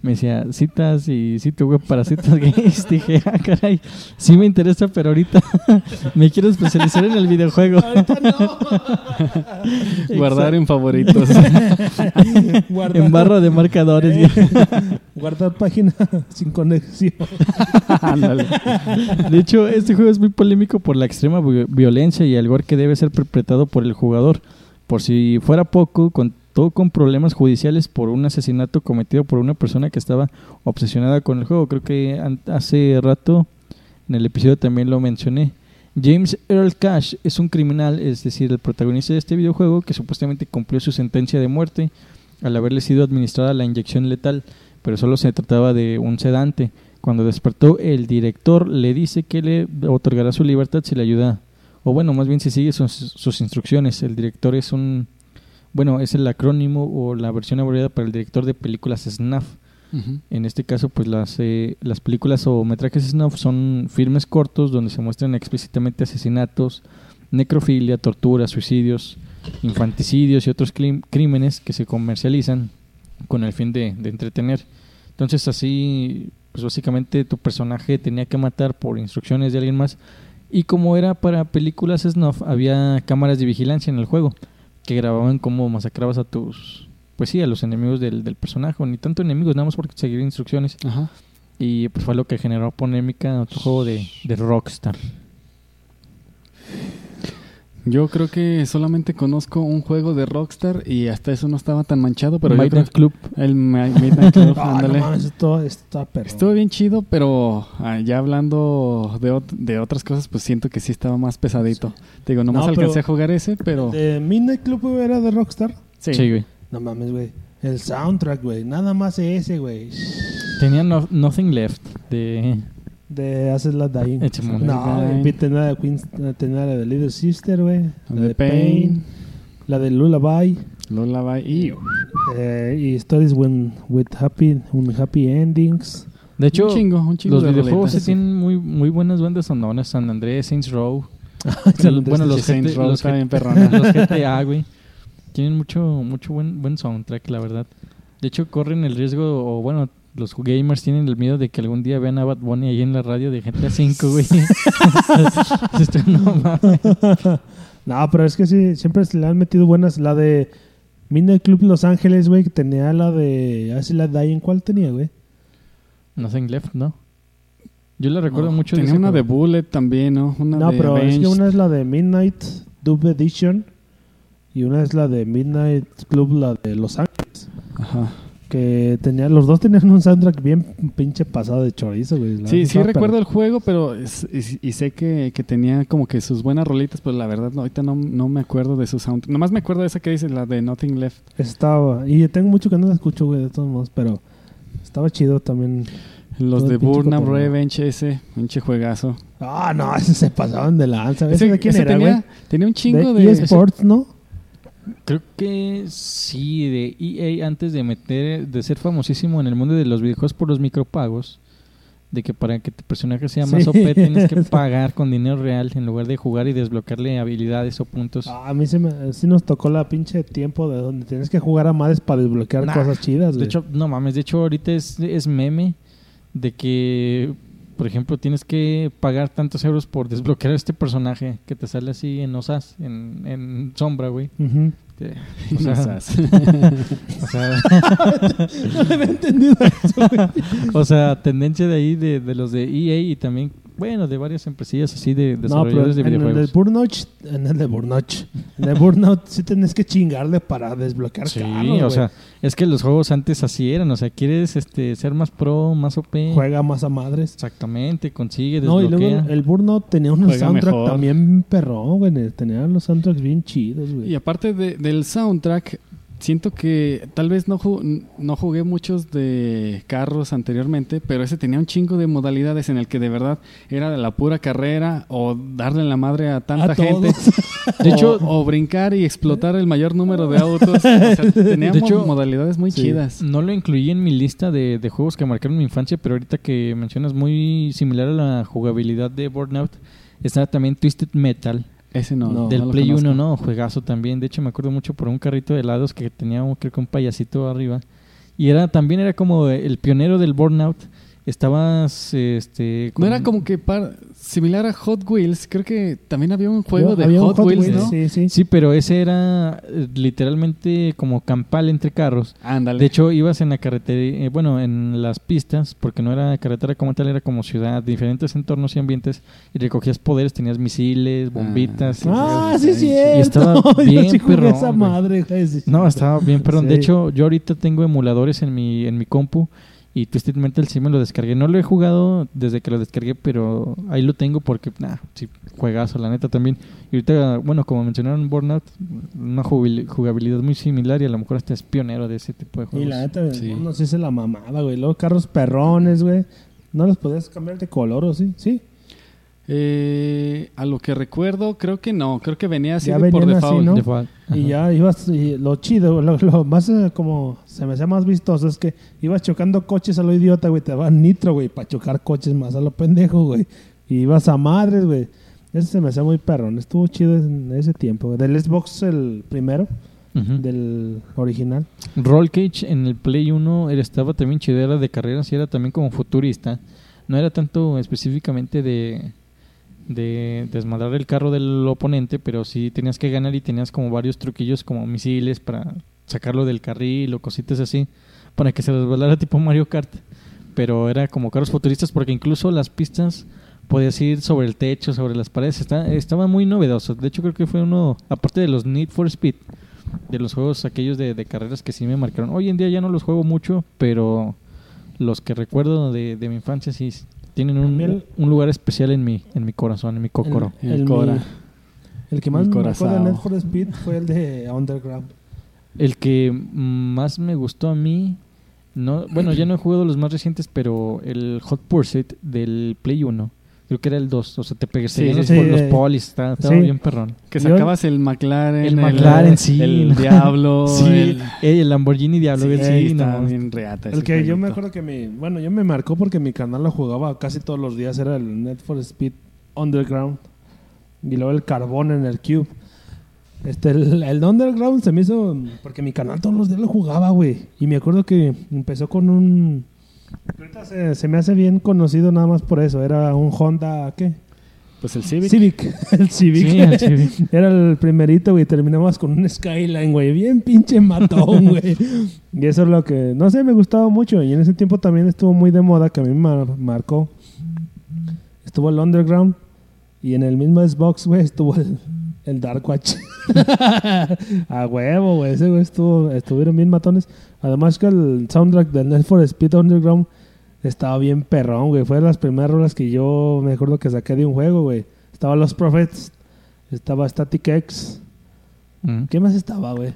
me decía citas y sitio web para citas gays. Dije, ah, caray, sí me interesa, pero ahorita me quiero especializar en el videojuego. Guardar en favoritos. Guardar, en barra de marcadores. guardar página sin conexión. De hecho, este juego es muy polémico por la extrema vi- violencia y el gore que debe ser perpetrado por el jugador. Por si fuera poco, contó con problemas judiciales por un asesinato cometido por una persona que estaba obsesionada con el juego. Creo que hace rato en el episodio también lo mencioné. James Earl Cash es un criminal, es decir, el protagonista de este videojuego que supuestamente cumplió su sentencia de muerte al haberle sido administrada la inyección letal, pero solo se trataba de un sedante. Cuando despertó, el director le dice que le otorgará su libertad si le ayuda, o bueno, más bien si sigue sus, sus instrucciones. El director es un, bueno, es el acrónimo o la versión abreviada para el director de películas SNAF. En este caso, pues las, eh, las películas o metrajes snuff son filmes cortos donde se muestran explícitamente asesinatos, necrofilia, torturas, suicidios, infanticidios y otros crímenes que se comercializan con el fin de, de entretener. Entonces así, pues básicamente tu personaje tenía que matar por instrucciones de alguien más y como era para películas snuff, había cámaras de vigilancia en el juego que grababan cómo masacrabas a tus pues sí, a los enemigos del, del personaje, ni tanto enemigos, nada más por seguir instrucciones. Ajá. Y pues fue lo que generó polémica en otro juego de, de Rockstar. Yo creo que solamente conozco un juego de Rockstar y hasta eso no estaba tan manchado, pero Midnight Club. el Mi- Midnight Club, ándale. no mames, esto está perro. Estuvo bien chido, pero ah, ya hablando de, ot- de otras cosas, pues siento que sí estaba más pesadito. Te digo, nomás No, alcancé a jugar ese, pero... ¿De Midnight Club güey, era de Rockstar? Sí. Sí, güey. No mames, güey. El soundtrack, güey. Nada más ese, güey. Tenía no- Nothing Left de... De Haces la Dying. No, güey. Tenía la de Queen, tenía la de Little Sister, güey. La de Pain. La de Lullaby. Lullaby y... eh, y Stories when, with happy, un happy endings. De hecho, un chingo, un chingo los de videojuegos sí tienen muy, muy buenas bandas sonoras. San Andrés, Saints Row. Bueno, los, Saints Row los, bien perrona. los GTA, güey. Tienen mucho, mucho buen, buen soundtrack, la verdad. De hecho, corren el riesgo, o bueno, los gamers tienen el miedo de que algún día vean a Bad Bunny ahí en la radio de GTA V, güey. Esto no mames. No, pero es que sí, siempre se le han metido buenas. La de Midnight Club Los Ángeles, güey, que tenía la de Haces la Dying. ¿Cuál tenía, güey? Nothing Left, ¿no? Yo le recuerdo No, mucho de Tenía ese una de. Bullet también, ¿no? Una No, de pero es que una es la de Midnight Dub Edition y una es la de Midnight Club, la de Los Ángeles. Ajá. Que tenía, los dos tenían un soundtrack bien pinche pasado de chorizo, güey. Sí, sí recuerdo el juego, pero es- y, y sé que, que tenía como que sus buenas rolitas, pero la verdad no, ahorita no, no me acuerdo de su sound. Nomás me acuerdo de esa que dice, la de Nothing Left. Estaba. Y tengo mucho que no la escucho, güey, de todos modos, pero estaba chido también. Los de Burnout. Revenge, ese, pinche juegazo. Ah, no, ese se pasaban de lanza. ¿Ese, de quién era, tenía, güey? tenía un chingo De de... eSports, ¿no? Creo que sí, de EA antes de meter, de ser famosísimo en el mundo de los videojuegos por los micropagos, de que para que tu personaje sea más Sí. OP tienes que pagar con dinero real en lugar de jugar y desbloquearle habilidades o puntos. Ah, a mí se me, sí nos tocó la pinche tiempo de donde tienes que jugar a madres para desbloquear Nah, cosas chidas, De hecho, no mames, de hecho ahorita es, es meme de que, por ejemplo, tienes que pagar tantos euros por desbloquear a este personaje que te sale así en osas, en, en sombra, güey. O sea, Esas. o sea, No había entendido eso, güey. O sea, tendencia de ahí de, de los de EA y también bueno, de varias empresillas así de No, pero desarrolladores de en el videojuegos. Burnout, en el de Burnout, en el Burnout sí tenés que chingarle para desbloquear Sí, carros, o sea, es que los juegos antes así eran, o sea, quieres este ser más pro, más OP. Juega más a madres. Exactamente, consigue, No, y desbloquea. luego el Burnout tenía un Juega soundtrack mejor. también perrón, güey. Tenía los soundtracks bien chidos, Y güey. aparte de- del soundtrack, siento que tal vez no, ju- no jugué muchos de carros anteriormente, pero ese tenía un chingo de modalidades en el que de verdad era de la pura carrera o darle la madre a tanta A gente. todos. De hecho, o brincar y explotar el mayor número de autos. O sea, tenía De hecho, mo- modalidades muy sí. chidas. No lo incluí en mi lista de, de juegos que marcaron mi infancia, pero ahorita que mencionas muy similar a la jugabilidad de Burnout, está también Twisted Metal Ese no. No, del Play conozco. 1, ¿no? Juegazo también. De hecho, me acuerdo mucho por un carrito de helados que tenía, creo que un payasito arriba. Y era también era como el pionero del Burnout. Estabas, este... No era como que par- similar a Hot Wheels. Creo que también había un juego de Hot, Wheels, ¿no? Sí, sí. Sí, pero ese era eh, literalmente como campal entre carros. Ándale. De hecho, ibas en la carretera, eh, bueno, en las pistas, porque no era carretera como tal, era como ciudad, diferentes entornos y ambientes, y recogías poderes, tenías misiles, bombitas. y- Ah, sí, sí. Y estaba bien sí perrón, esa madre. No, estaba bien, perdón. De hecho, yo ahorita tengo emuladores en mi, en mi compu y Twisted Metal sí me lo descargué. No lo he jugado desde que lo descargué, pero ahí lo tengo porque, nah, sí, juegazo, la neta también. Y ahorita, bueno, como mencionaron Burnout, una jugabilidad muy similar y a lo mejor hasta es pionero de ese tipo de Y juegos. la neta, Sí. no sé si es la mamada, güey. Luego carros perrones, güey. No los podías cambiar de color, ¿o sí? Sí. Eh, a lo que recuerdo, creo que no. Creo que venía así Ya de por así, default. ¿no? Default. Y ya ibas, y lo chido, lo, lo más eh, como se me hacía más vistoso es que ibas chocando coches a lo idiota, güey, te daban nitro, güey, para chocar coches más a lo pendejo, güey. Y ibas a madres, güey. Ese se me hacía muy perrón, estuvo chido en ese tiempo. güey. Del Xbox el primero, del original. Roll Cage en el Play 1 era, estaba también chido, era de carreras y era también como futurista. No era tanto específicamente de, de desmadrar el carro del oponente, pero sí tenías que ganar y tenías como varios truquillos como misiles para sacarlo del carril o cositas así, para que se resbalara tipo Mario Kart. Pero era como carros futuristas porque incluso las pistas podías ir sobre el techo, sobre las paredes. Está, estaba muy novedoso. De hecho creo que fue uno, aparte de los Need for Speed, de los juegos aquellos de, de carreras que sí me marcaron. Hoy en día ya no los juego mucho, pero los que recuerdo de, de mi infancia sí tienen un, lugar especial en mi, en mi corazón, en mi cocoro. El el, mi- el que más El me acuerdo de. Need for Speed fue el de Underground. El que más me gustó a mí, no, bueno, ya no he jugado los más recientes, pero el Hot Pursuit del Play 1, creo que era el 2, o sea, te perseguían Sí, los, sí, polis, estaba, estaba Sí. bien perrón. Que sacabas el McLaren. El McLaren, sí. El Diablo. Sí, el, el, Lamborghini Diablo, sí, el sí, estaba no. bien reata. El que yo me acuerdo que mi... Bueno, yo me marcó porque mi canal lo jugaba casi todos los días. Era el Need for Speed Underground. Y luego el Carbón en el Cube. Este, el, el Underground se me hizo... Porque mi canal todos los días lo jugaba, güey. Y me acuerdo que empezó con un... Ahorita se, se me hace bien conocido nada más por eso. Era un Honda... ¿Qué? Pues el Civic. Civic. El Civic. Sí, el Civic. Era el primerito, güey. Terminamos con un Skyline, güey. Bien pinche matón, güey. y eso es lo que, no sé, me gustaba mucho. Y en ese tiempo también estuvo muy de moda, que a mí me mar- marcó. Estuvo el Underground. Y en el mismo Xbox, güey, estuvo el, el Dark Watch. a huevo, güey. Ese, güey, estuvo, estuvieron bien matones. Además que el soundtrack del Need for Speed Underground estaba bien perrón, güey. Fue de las primeras rolas que yo me acuerdo que saqué de un juego, güey. Estaba Los Prophets. Estaba Static X. Mm. ¿Qué más estaba, güey?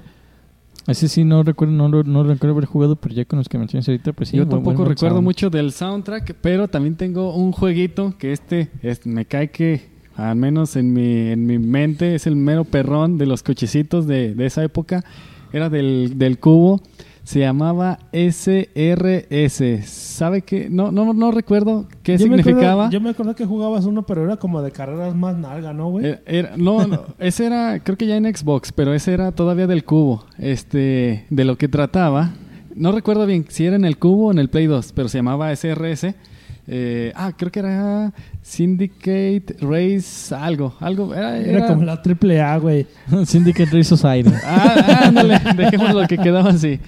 Ese sí no recuerdo, no, lo- no recuerdo haber jugado, pero ya con los que mencionas ahorita, pues sí. Yo buen- tampoco buen recuerdo sound. mucho del soundtrack, pero también tengo un jueguito que este, es- me cae que, al menos en mi, en mi mente, es el mero perrón de los cochecitos de, de esa época. Era del, del cubo. Se llamaba SRS. ¿Sabe qué? No, no, no recuerdo qué Yo me acuerdo- significaba. yo me acuerdo que jugabas uno, pero era como de carreras más nalga, ¿no, güey? Era- era- no, no, ese era, creo que ya en Xbox, pero ese era todavía del cubo. Este, de lo que trataba. No recuerdo bien si era en el cubo o en el Play 2, pero se llamaba SRS. Eh, ah, creo que era Syndicate Race, algo, algo. Era, era, era- como la triple A, güey. Syndicate Race Society. Ah, ándale, dejémoslo que quedaba así.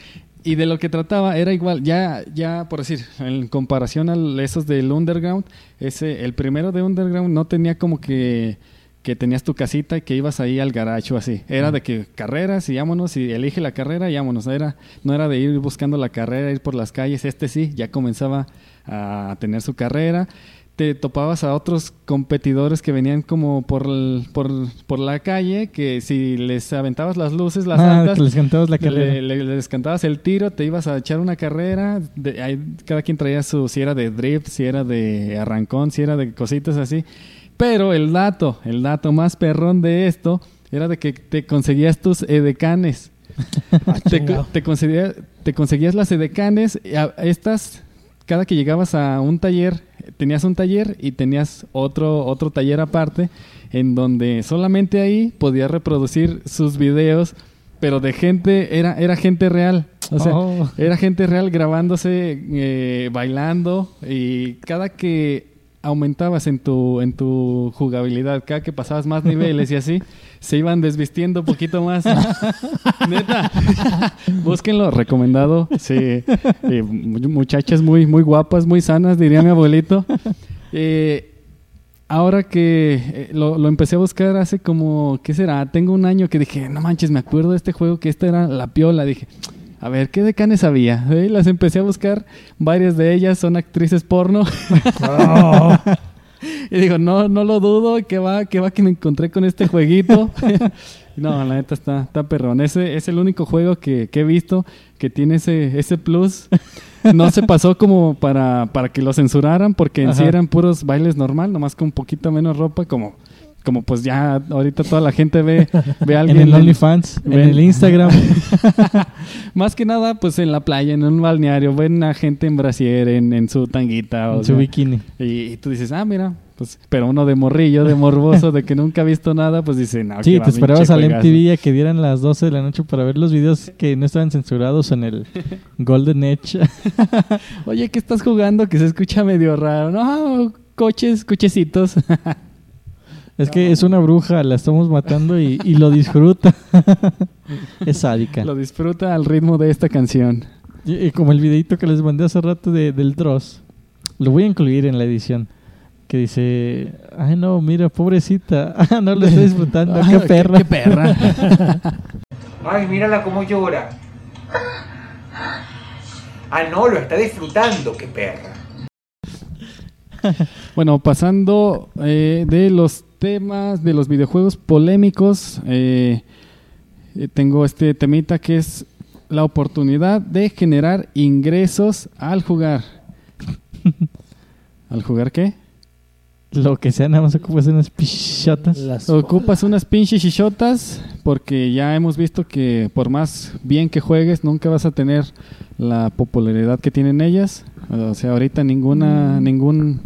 Y de lo que trataba era igual, ya, ya por decir, en comparación a esos del Underground, ese, el primero de Underground no tenía como que, que tenías tu casita y que ibas ahí al garacho así. Era de que carreras y vámonos y elige la carrera y vámonos. Era, no era de ir buscando la carrera, ir por las calles. Este sí, ya comenzaba a tener su carrera. Te topabas a otros competidores que venían como por, el- por, por la calle, que si les aventabas las luces, las Ah, altas, les cantabas la le- carrera. le- les cantabas el tiro, te ibas a echar una carrera. de- ahí cada quien traía su, si era de drift, si era de arrancón, si era de cositas así. Pero el dato, el dato más perrón de esto era de que te conseguías tus edecanes. te, chingado. te, conseguía- te conseguías las edecanes. y a- Estas, cada que llegabas a un taller, tenías un taller y tenías otro, otro taller aparte, en donde solamente ahí podías reproducir sus videos, pero de gente, era, era gente real. O sea, Oh. era gente real grabándose, eh, bailando, y cada que aumentabas en tu, en tu jugabilidad, cada que pasabas más niveles y así, se iban desvistiendo un poquito más. Neta, búsquenlo, recomendado. Sí, Eh, mu- muchachas muy, muy guapas, muy sanas, diría mi abuelito. Eh, ahora que eh, lo, lo empecé a buscar hace como, ¿qué será? Tengo un año que dije, no manches, me acuerdo de este juego que esta era la piola. Dije, a ver, ¿qué decanes había? Eh, Las empecé a buscar, varias de ellas son actrices porno. Oh, Y digo, no, no lo dudo, que va, que va que me encontré con este jueguito. no, la neta está, está perrón. Ese es el único juego que, que he visto que tiene ese, ese plus. No se pasó como para, para que lo censuraran, porque en sí eran puros bailes normal, nomás con un poquito menos ropa, como, como pues ya ahorita toda la gente ve, ve a alguien En el OnlyFans, en el Instagram. Más que nada, pues en la playa, en un balneario, ven a gente en brasier, en, en su tanguita. o en su bikini. y, y tú dices, ah, mira, pues, pero uno de morrillo, de morboso, de que nunca ha visto nada, pues dice, no, Sí, que te esperabas al juegazo". MTV a que dieran las 12 de la noche para ver los videos que no estaban censurados en el Golden Edge. Oye, ¿qué estás jugando? Que se escucha medio raro. No, coches, cochecitos. Es que es una bruja, la estamos matando y, y lo disfruta. es sádica. Lo disfruta al ritmo de esta canción. Y, y como el videito que les mandé hace rato de, del Dross. Lo voy a incluir en la edición. Que dice, ay no, mira, pobrecita. No lo estoy disfrutando. Qué perra. Qué perra. Ay, mírala cómo llora. Ah, no, lo está disfrutando, qué perra. Bueno, pasando eh, de los temas de los videojuegos polémicos, eh, eh, tengo este temita que es la oportunidad de generar ingresos al jugar. ¿Al jugar qué? Lo que sea, nada más ocupas unas pichotas. las- Ocupas unas pinches chichotas porque ya hemos visto que por más bien que juegues nunca vas a tener la popularidad que tienen ellas. O sea, ahorita ninguna ningún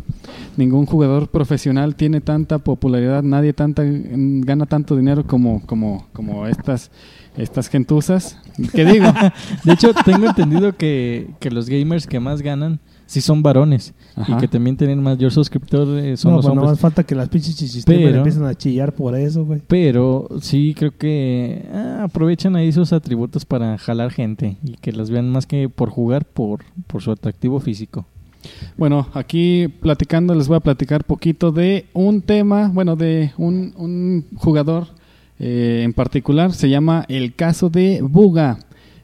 ningún jugador profesional tiene tanta popularidad, nadie tanta gana tanto dinero como como como estas estas gentuzas. ¿Qué digo? De hecho, tengo entendido que, que los gamers que más ganan sí son varones. Ajá. Y que también tienen mayor suscriptores son no, los hombres. nomás falta que las pinches chichistemas Pero- empiecen a chillar por eso, güey. Pero sí creo que ah, aprovechan ahí sus atributos para jalar gente y que las vean más que por jugar, por, por su atractivo físico. Bueno, aquí platicando les voy a platicar poquito de un tema, bueno, de un, jugador eh, en particular, se llama el caso de Buga.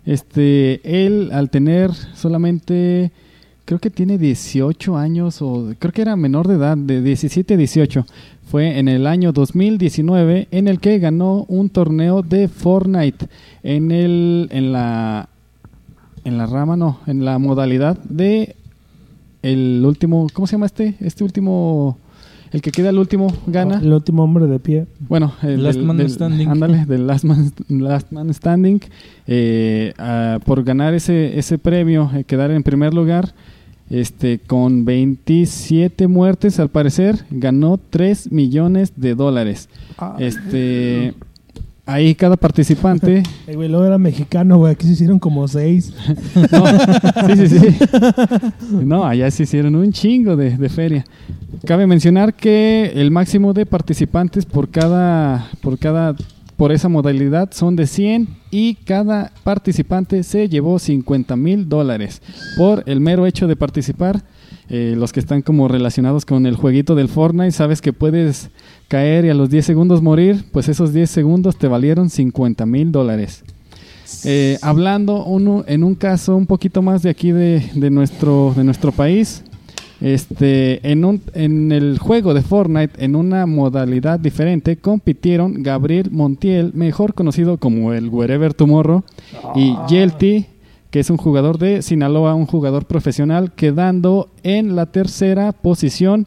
Este, él al tener solamente, creo que tiene 18 años o creo que era menor de edad, de 17 a 18, fue en el año 2019 en el que ganó un torneo de Fortnite en el, en la, en la rama, no, en la modalidad de el último, ¿cómo se llama este? Este último, el que queda el último gana. El último hombre de pie. Bueno, el Last del- Man del- Standing. Ándale, del Last Man, Last Man Standing. eh, ah, por ganar ese, ese premio, eh, quedar en primer lugar, este, con 27 muertes al parecer, ganó 3 millones de dólares. Este, ahí cada participante Eh, güey, luego era mexicano, güey. Aquí se hicieron como seis. No, sí, sí, sí. No, allá se hicieron un chingo de, de feria. Cabe mencionar que el máximo de participantes por cada, por cada por esa modalidad son de 100 y cada participante se llevó 50 mil dólares por el mero hecho de participar. Eh, los que están como relacionados con el jueguito del Fortnite, sabes que puedes caer y a los 10 segundos morir, pues esos 10 segundos te valieron 50 mil dólares. Eh, hablando uno, en un caso un poquito más de aquí de, de nuestro, de nuestro país, este, en, un, en el juego de Fortnite, en una modalidad diferente, compitieron Gabriel Montiel, mejor conocido como el Wherever Tomorrow, y Yelty, que es un jugador de Sinaloa, un jugador profesional, quedando en la tercera posición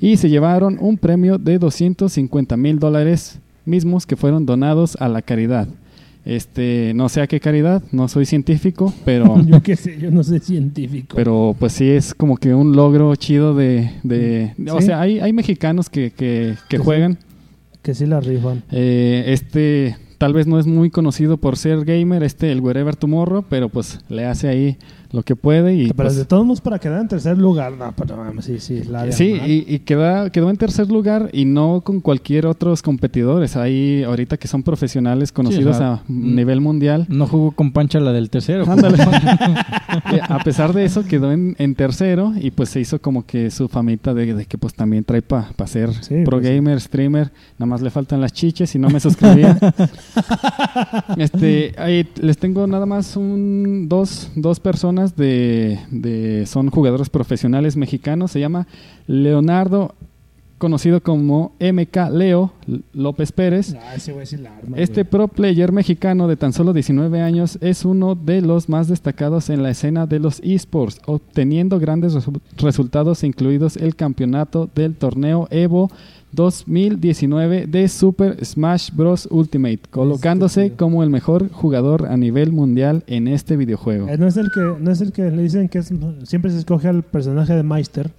y se llevaron un premio de 250 mil dólares mismos que fueron donados a la caridad. Este, no sé a qué caridad, no soy científico, pero Yo qué sé, yo no soy científico. pero pues sí es como que un logro chido de... de- O Sí. sea, hay, hay mexicanos que, que, juegan. que sí la rifan. Eh, este tal vez no es muy conocido por ser gamer, este el Wherever Tomorrow, pero pues le hace ahí lo que puede y Pero pues, de todos modos, para quedar en tercer lugar, no, pero vamos, sí, sí, la Sí, y, y queda, quedó en tercer lugar y no con cualquier otros competidores. Hay ahorita que son profesionales conocidos o sea, a nivel mundial. No jugó con Pancha la del tercero. Ándale. Eh, a pesar de eso quedó en, en tercero y pues se hizo como que su famita de, de que pues también trae para ser Sí, pro pues, sí. gamer, streamer. Nada más le faltan las chiches y no me suscribía. este, ahí les tengo nada más un, dos, dos personas de, de son jugadores profesionales mexicanos. Se llama Leonardo, conocido como MK Leo López Pérez. Ah, ese güey sí la arma. Este güey. pro player mexicano de tan solo 19 años es uno de los más destacados en la escena de los esports, obteniendo grandes resu- resultados incluidos el campeonato del torneo Evo 2019 de Super Smash Bros. Ultimate, colocándose como el mejor jugador a nivel mundial en este videojuego. Eh, no es el que no es el que le dicen que es, siempre se escoge al personaje de Meister.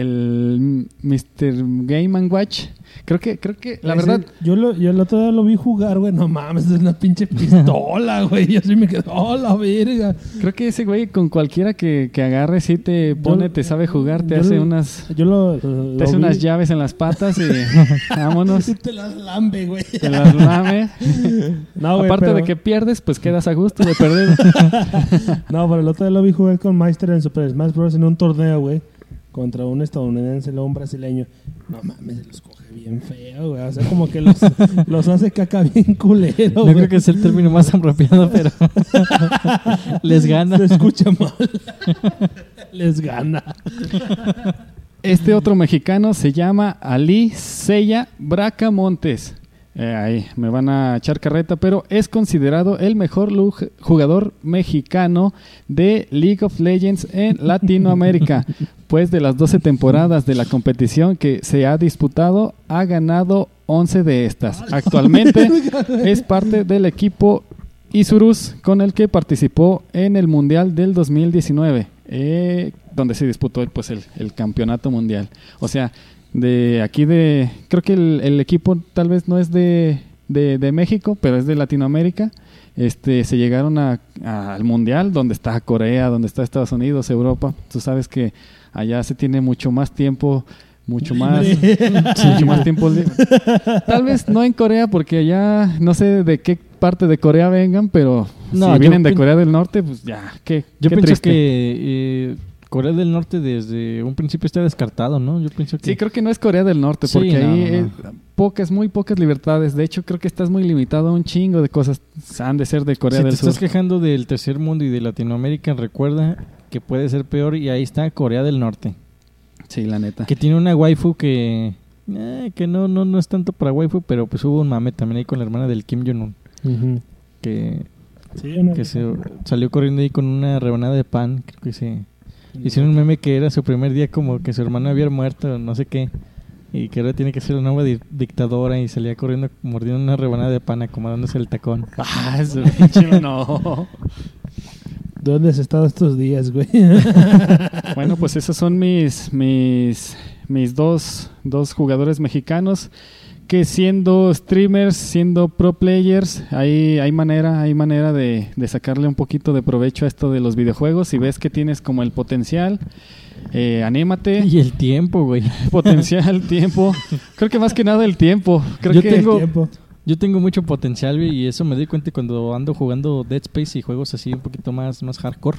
El Mr. Game and Watch, creo que, creo que la Ese- verdad yo, lo, yo el otro día lo vi jugar, güey. No mames, es una pinche pistola, güey. Yo sí me quedo, oh, la verga. Creo que ese güey con cualquiera que, que agarre sí te pone, te sabe jugar, te hace lo- unas Yo lo. te lo hace vi- unas llaves en las patas y vámonos, Sí te las lambe, güey. te las lame. No, güey, Aparte pero- de que pierdes, pues quedas a gusto de perder. No, pero el otro día lo vi jugar con Meister en Super Smash Bros. en un torneo, güey. Contra un estadounidense, luego un brasileño. No mames, se los coge bien feo, güey. O sea, como que los, los hace caca bien culero, No güey. creo que es el término más apropiado, pero les gana. Se escucha mal. Les gana. Este otro mexicano se llama Ali Sella Bracamontes. Eh, ahí me van a echar carreta, pero es considerado el mejor jugador mexicano de League of Legends en Latinoamérica. Pues de las 12 temporadas de la competición que se ha disputado, ha ganado 11 de estas. Actualmente es parte del equipo Isurus con el que participó en el Mundial del 2019, eh, donde se disputó pues, el, el campeonato mundial. O sea, de aquí de... Creo que el, el equipo tal vez no es de, de, de México, pero es de Latinoamérica. Este, se llegaron a- a- al Mundial, donde está Corea, donde está Estados Unidos, Europa. Tú sabes que allá se tiene mucho más tiempo, mucho más, mucho más tiempo libre. Tal vez no en Corea, porque allá no sé de qué parte de Corea vengan, pero No, si vienen de Corea del Norte, pues ya, qué, Yo qué pienso triste. que eh, Corea del Norte desde un principio está descartado, ¿no? Yo pienso que... Sí, creo que no es Corea del Norte, Sí, porque no, ahí no, no. pocas, muy pocas libertades. De hecho, creo que estás muy limitado a un chingo de cosas. Han de ser de Corea si te del Sur. estás quejando del tercer mundo y de Latinoamérica, recuerda que puede ser peor y ahí está Corea del Norte. Sí, la neta. Que tiene una waifu que... eh, que no, no, no es tanto para waifu, pero pues hubo un mame también ahí con la hermana del Kim Jong-un. Que, Sí, una- que se salió corriendo ahí con una rebanada de pan. Creo que se... Hicieron un meme que era su primer día como que su hermano había muerto, no sé qué. Y que ahora tiene que ser una nueva di- dictadora y salía corriendo mordiendo una rebanada de pan acomodándose el tacón. Ah, eso, pinche, no. ¿Dónde has estado estos días, güey? Bueno, pues esos son mis, mis, mis dos, dos jugadores mexicanos que siendo streamers, siendo pro players, hay, hay manera, hay manera de, de sacarle un poquito de provecho a esto de los videojuegos. Si ves que tienes como el potencial, eh, anímate. Y el tiempo, güey. Potencial, tiempo. Creo que más que nada el tiempo. Creo Yo que tengo- Tiempo. Yo tengo mucho potencial, güey, y eso me doy cuenta cuando ando jugando Dead Space y juegos así un poquito más, más hardcore.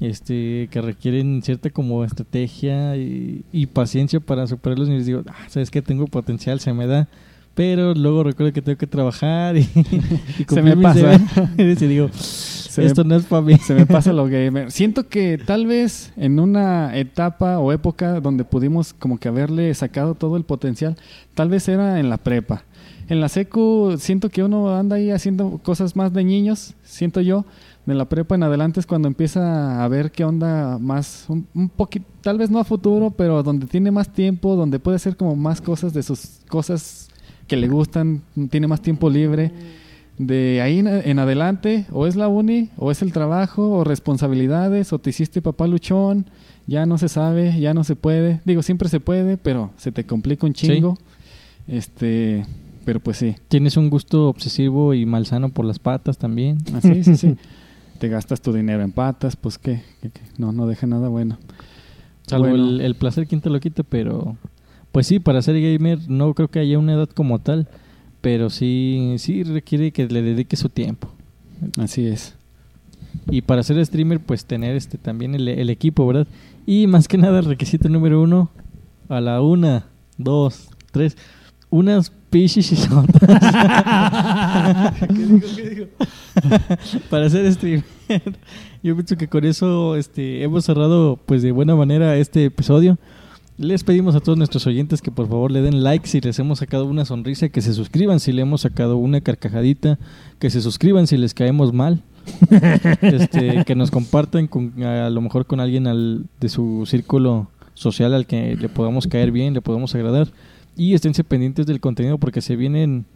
Este, que requieren cierta como estrategia y, y paciencia para superarlos. Y les digo, ah, sabes que tengo potencial, se me da. Pero luego recuerdo que tengo que trabajar y, y cumplir me pasa. deberes y digo, Se esto me, no es para mí. se me pasa lo gamer. Siento que tal vez en una etapa o época donde pudimos como que haberle sacado todo el potencial, tal vez era en la prepa. En la secu siento que uno anda ahí haciendo cosas más de niños, siento yo. De la prepa en adelante es cuando empieza a ver qué onda más, un, un poquito, tal vez no a futuro, pero donde tiene más tiempo, donde puede hacer como más cosas de sus cosas que le gustan, tiene más tiempo libre. De ahí en, en adelante, o es la uni, o es el trabajo, o responsabilidades, o te hiciste papá luchón, ya no se sabe, ya no se puede. Digo, siempre se puede, pero se te complica un chingo. Este, pero pues sí, Tienes un gusto obsesivo y malsano por las patas también. así, sí, sí. Te gastas tu dinero en patas, pues qué, ¿Qué, qué? no, no deja nada bueno. Salvo Bueno. el, el placer, quien te lo quita, pero... Pues sí, para ser gamer no creo que haya una edad como tal, pero sí, sí requiere que le dedique su tiempo. Así es. Y para ser streamer, pues tener este también el, el equipo, ¿verdad? Y más que nada, requisito número uno, a la una, dos, tres, unas pichichisotas. ¿Qué digo? ¿Qué digo? para ser streamer. Yo pienso que con eso este, hemos cerrado pues de buena manera este episodio. Les pedimos a todos nuestros oyentes que por favor le den like si les hemos sacado una sonrisa, que se suscriban si le hemos sacado una carcajadita, que se suscriban si les caemos mal, este, que nos compartan con, a lo mejor con alguien al, de su círculo social al que le podamos caer bien, le podamos agradar y esténse pendientes del contenido porque se vienen.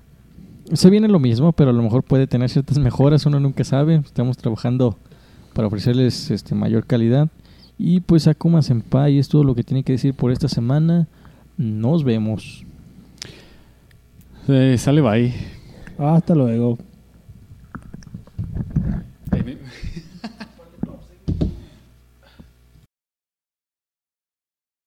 Se viene lo mismo, pero a lo mejor puede tener ciertas mejoras, uno nunca sabe. Estamos trabajando para ofrecerles este, mayor calidad. Y pues Akuma Senpai es todo lo que tiene que decir por esta semana. Nos vemos. Eh, sale bye. Hasta luego.